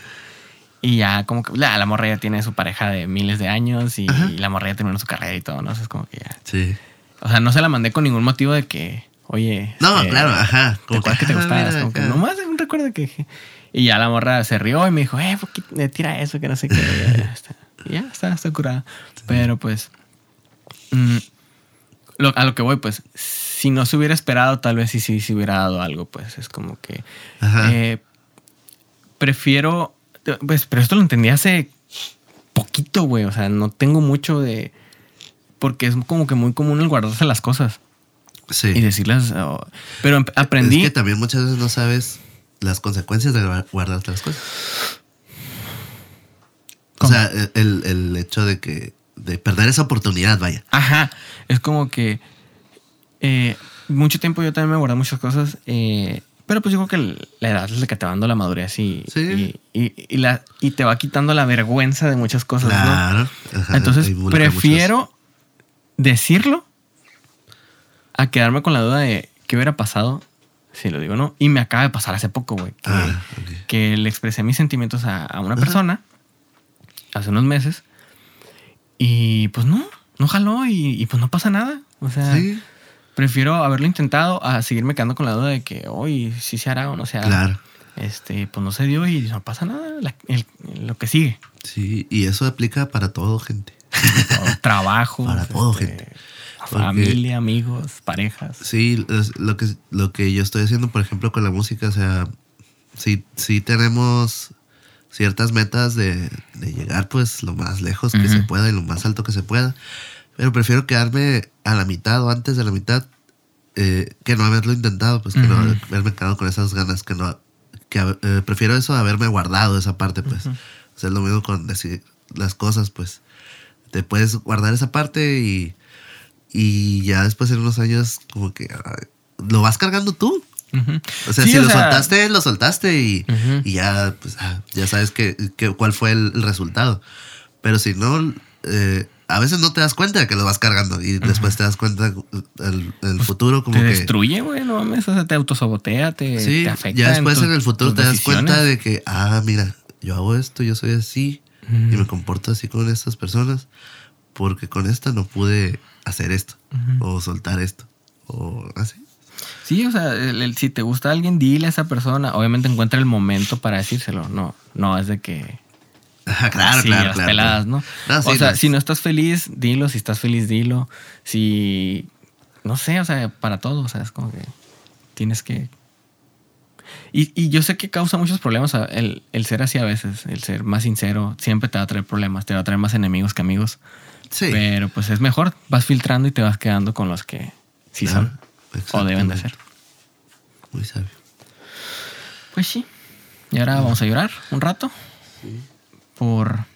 Y ya, como que la, la morra ya tiene su pareja de miles de años y, la morra ya terminó su carrera y todo, ¿no? O sea, es como que ya. Sí. O sea, no se la mandé con ningún motivo de que, oye. No, este, claro, ajá. ¿Te acuerdas que te ah, gustaba? Es mira, como que nomás un recuerdo que. Y ya la morra se rió y me dijo, eh, ¿por qué me tira eso? Que no sé qué. Y ya está. Ya está, está curada. Pero pues. mm, lo- a lo que voy, pues, si no se hubiera esperado, tal vez sí, sí se hubiera dado algo, pues es como que. Ajá. eh, prefiero. Pues, pero esto lo entendí hace poquito, güey. O sea, no tengo mucho de. Porque es como que muy común el guardarse las cosas sí. y decirlas. oh, pero em- aprendí. Es que también muchas veces no sabes las consecuencias de guar- guardarte las cosas. O sea, el- el, el hecho de que de perder esa oportunidad, vaya. Ajá. Es como que. eh, mucho tiempo yo también me guardé muchas cosas. eh, pero pues yo creo que la edad es la que te va dando la madurez y, Sí. y, y- y la, y te va quitando la vergüenza de muchas cosas, ¿no? Claro. Ajá, Entonces prefiero decirlo a quedarme con la duda de qué hubiera pasado si lo digo o no. Y me acaba de pasar hace poco, güey. Que, Ah, que le expresé mis sentimientos a, a una Ajá. persona hace unos meses. Y pues no, no jaló y, y pues no pasa nada. O sea, Sí, prefiero haberlo intentado a seguirme quedando con la duda de que hoy sí se hará o no se hará. claro. Este, pues no se dio y no pasa nada. la- el- lo que sigue. Sí, y eso aplica para todo, gente. Todo, trabajo. [laughs] Para todo, este, gente. Porque- Familia, amigos, parejas. Sí, lo que, lo que yo estoy haciendo, por ejemplo, con la música, o sea, sí, sí tenemos ciertas metas de, de llegar pues lo más lejos que se pueda y lo más alto que se pueda, pero prefiero quedarme a la mitad o antes de la mitad eh, que no haberlo intentado, pues que no Ujú. haberme quedado con esas ganas, que no, que eh, prefiero eso a haberme guardado esa parte, pues. Ujú. O sea, es lo mismo con decir las cosas, pues. Te puedes guardar esa parte y, y ya después en unos años como que lo vas cargando tú. Ujú. O sea, Sí, si o lo sea, soltaste, lo soltaste y, Ujú. y ya, pues, ah, ya sabes que, que- cuál fue el, el resultado. Pero si no, eh, a veces no te das cuenta de que lo vas cargando y después te das cuenta en el, futuro como Pues, te que... destruye, güey, no mames. O sea, te autosabotea, te, Sí, te afecta. ya después tu- en el futuro te das cuenta de que, ah, mira, yo hago esto, yo soy así y me comporto así con estas personas porque con esta no pude hacer esto o soltar esto o así. Sí, o sea, el- el- si te gusta alguien, dile a esa persona. Obviamente encuentra el momento para decírselo. No, no es de que. [laughs] Claro, claro, claro, peladas. ¿no? No, sí, o sea, no. si no estás feliz, dilo. Si estás feliz, dilo. Si. No sé, o sea, para todo. O sea, es como que tienes que. Y, y yo sé que causa muchos problemas el, el ser así a veces, el ser más sincero, siempre te va a traer problemas, te va a traer más enemigos que amigos. Sí. Pero pues es mejor, vas filtrando y te vas quedando con los que sí Claro, son o deben de ser. Muy sabio. Pues sí. Y ahora vamos a llorar un rato. Por.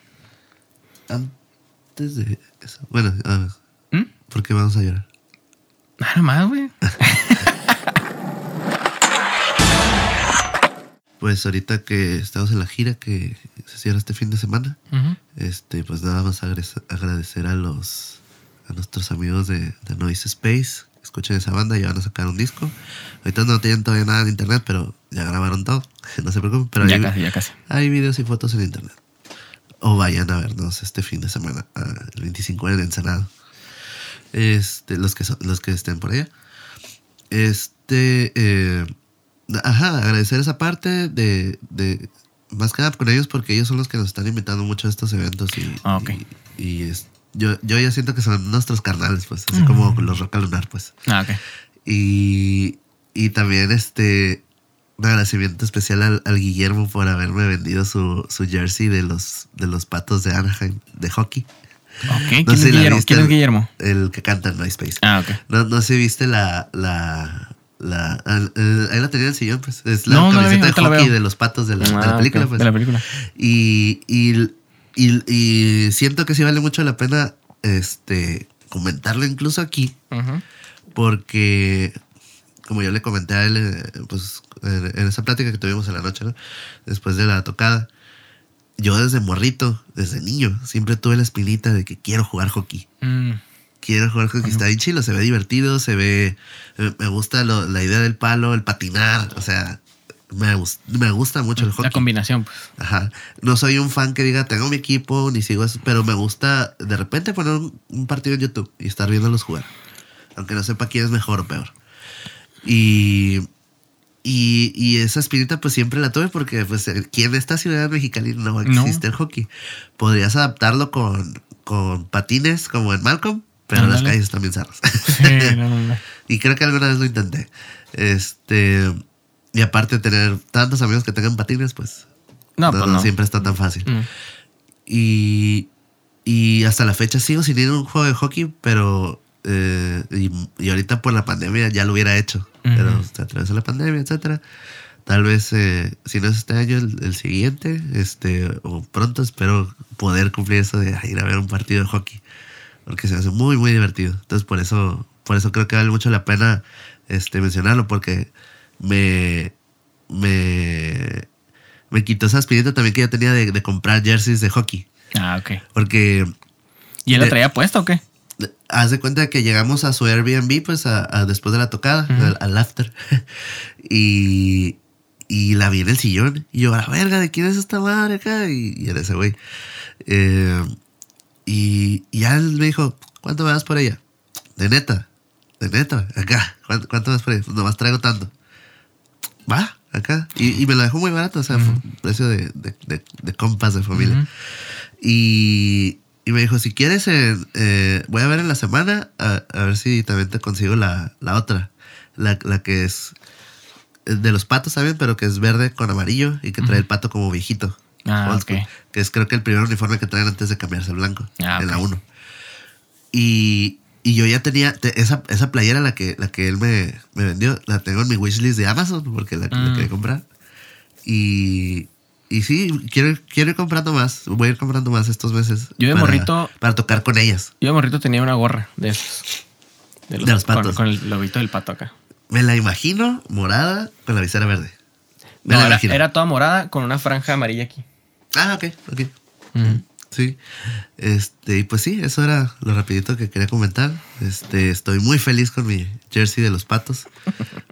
Antes de eso. Bueno, ah, ¿Mm? ¿por qué vamos a llorar? Nada más, güey. [laughs] Pues ahorita que estamos en la gira que se cierra este fin de semana, este, pues nada más agradecer a los a nuestros amigos de, de Noise Space. Escuchen esa banda, ya van a sacar un disco. Ahorita no tienen todavía nada en internet, pero ya grabaron todo. [laughs] No se preocupen, pero ya hay, casi, ya casi. hay videos y fotos en internet. O vayan a vernos este fin de semana, ah, el 25 en Ensenado. Este, los que son, los que estén por allá. Este, eh, ajá, agradecer esa parte de, de más que nada con ellos porque ellos son los que nos están invitando mucho a estos eventos y, Ah, ok. y, y es, yo, yo ya siento que son nuestros carnales, pues, así como los Roca Lunar, pues. Ah, ok. Y, y también este un agradecimiento especial al, al Guillermo por haberme vendido su, su jersey de los, de los patos de Anaheim de hockey. Ok, ¿quién No es si la Guillermo? viste, ¿Quién es el- Guillermo? El que canta en MySpace. Ah, ok. No, no sé si viste la. la, la ahí la tenía en el sillón, pues. Es la No, no camiseta ahorita de hockey de los patos de la, de la Ah, película, ok, pues. De la película. Y, y, y, y siento que sí vale mucho la pena este comentarlo incluso aquí, Ujú. porque como yo le comenté a él, eh, pues en, en esa plática que tuvimos en la noche, ¿no? Después de la tocada, yo desde morrito, desde niño, siempre tuve la espinita de que quiero jugar hockey. Mm, Quiero jugar hockey, está bien chilo, se ve divertido, se ve, me, me gusta lo- la idea del palo, el patinar, o sea, me, me gusta mucho el hockey. la combinación, pues. Ajá. No soy un fan que diga, tengo mi equipo, ni sigo eso, pero me gusta de repente poner un, un partido en YouTube y estar viéndolos jugar. Aunque no sepa quién es mejor o peor. Y, y, y esa espinita pues siempre la tuve porque pues aquí en esta ciudad mexicana no existe el hockey. Podrías adaptarlo con, con patines como en Malcolm, pero las Ándale. calles están bien cerradas. Sí, no, no, no. [laughs] Y creo que alguna vez lo intenté. Este. Y aparte de tener tantos amigos que tengan patines, pues. No, pues no. siempre está tan fácil. Mm. Y. Y hasta la fecha sigo sin ir a un juego de hockey, pero. Eh, y, y ahorita por la pandemia ya lo hubiera hecho. Pero Ujú. se atravesó la pandemia, etcétera. Tal vez, eh, si no es este año, el, el siguiente, este, o pronto espero poder cumplir eso de ir a ver un partido de hockey. Porque se hace muy, muy divertido. Entonces, por eso, por eso creo que vale mucho la pena este, mencionarlo, porque me, me, me quitó esa espinita también que yo tenía de, de comprar jerseys de hockey. Ah, ok. Porque ¿Y él la traía puesta o qué? Haz de cuenta que llegamos a su Airbnb, pues a, a- después de la tocada, al, al after. [laughs] y, y la vi en el sillón. Y yo, a la verga, ¿de quién es esta madre acá? Y, y era ese güey. Eh, y, y ya él me dijo, ¿cuánto me das por ella? De neta, de neta, acá. ¿Cuánto, cuánto me das por ella? Pues nomás traigo tanto. Va, acá. Y, y me lo dejó muy barato, o sea, fue un precio de, de, de- de compas de familia. Ujú. Y, y me dijo, si quieres, eh, eh, voy a ver en la semana a, a ver si también te consigo la, la otra. La, la que es de los patos también, pero que es verde con amarillo y que trae el pato como viejito. Ah, school. Que es creo que el primer uniforme que traen antes de cambiarse al blanco. Ah, en la ok. 1. Y, y yo ya tenía te- esa, esa playera, la que, la que él me, me vendió, la tengo en mi wishlist de Amazon porque la, la Mm. quería comprar. Y, y sí, quiero, quiero ir comprando más. Voy a ir comprando más estos meses. Yo de para- morrito- Para tocar con ellas. Yo de morrito tenía una gorra de esos. De los con- patos. Con, el lobito del pato acá. Me la imagino morada con la visera verde. Me No, la era, imagino. era toda morada con una franja amarilla aquí. Ah, ok, ok. Sí. Este, y pues sí, eso era lo rapidito que quería comentar. Este, estoy muy feliz con mi jersey de los patos.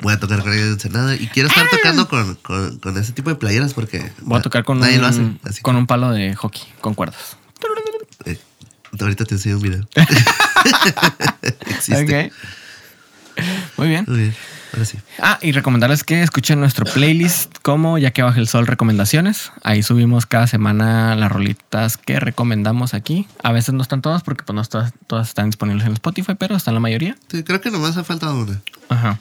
Voy a tocar con ellos en Ensenada y quiero estar tocando con, con, con ese tipo de playeras porque Voy a tocar con nadie un, lo hace. Así con un palo de hockey, con cuerdas. eh, ahorita te enseño un video. [laughs] Existe. Ok. Muy bien. Muy bien. Ahora sí. Ah, y recomendarles que escuchen nuestro playlist como Ya que baja el sol recomendaciones. Ahí subimos cada semana las rolitas que recomendamos aquí. A veces no están todas porque pues no todas, todas están disponibles en Spotify, pero están la mayoría. Sí, creo que nomás ha faltado una. Ajá.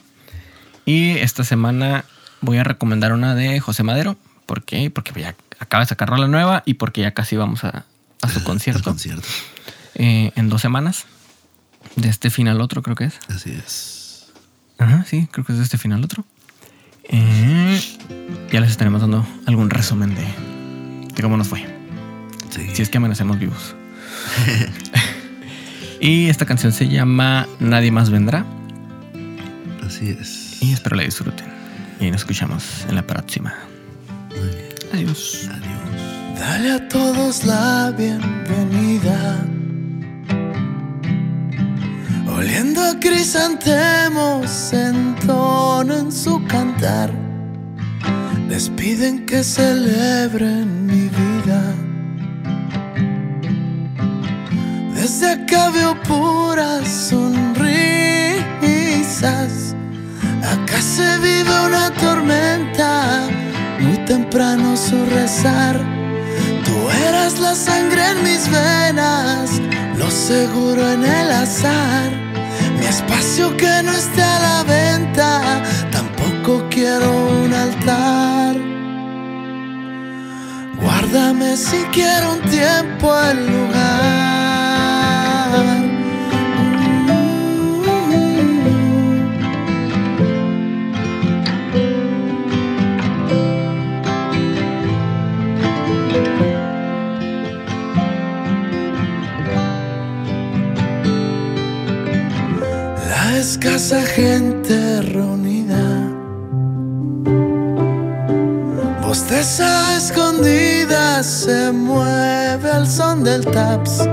Y esta semana voy a recomendar una de José Madero. ¿Por qué? Porque ya acaba de sacar rola nueva y porque ya casi vamos a, a su [laughs] concierto concierto. eh, en dos semanas. De este final al otro, creo que es. Así es. Ajá, sí, creo que es de este final al otro. Eh, ya les estaremos dando algún resumen de, de cómo nos fue. Sí. Si es que amanecemos vivos. [laughs] y esta canción se llama Nadie más vendrá. Así es. Y espero la disfruten. Y nos escuchamos en la próxima. Adiós. Adiós. Dale a todos la bienvenida. Oliendo a crisantemos, entonan su cantar. Les piden que celebren mi vida. Desde acá veo puras sonrisas. Acá se vive una tormenta muy temprano su rezar. Tú eras la sangre en mis venas, lo seguro en el azar. Mi espacio que no esté a la venta, tampoco quiero un altar. Guárdame si quiero un tiempo el lugar. Escasa gente reunida Bosteza escondida se mueve al son del taps.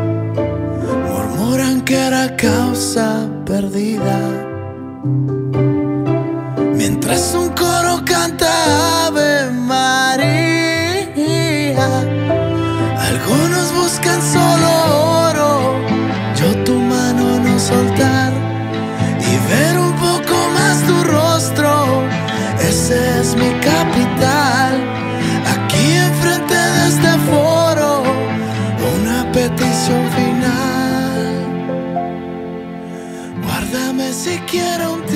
Murmuran que era causa perdida. Mientras un coro canta Ave María. Algunos buscan solo oro, yo tu mano no soltar Guárdame si quiero un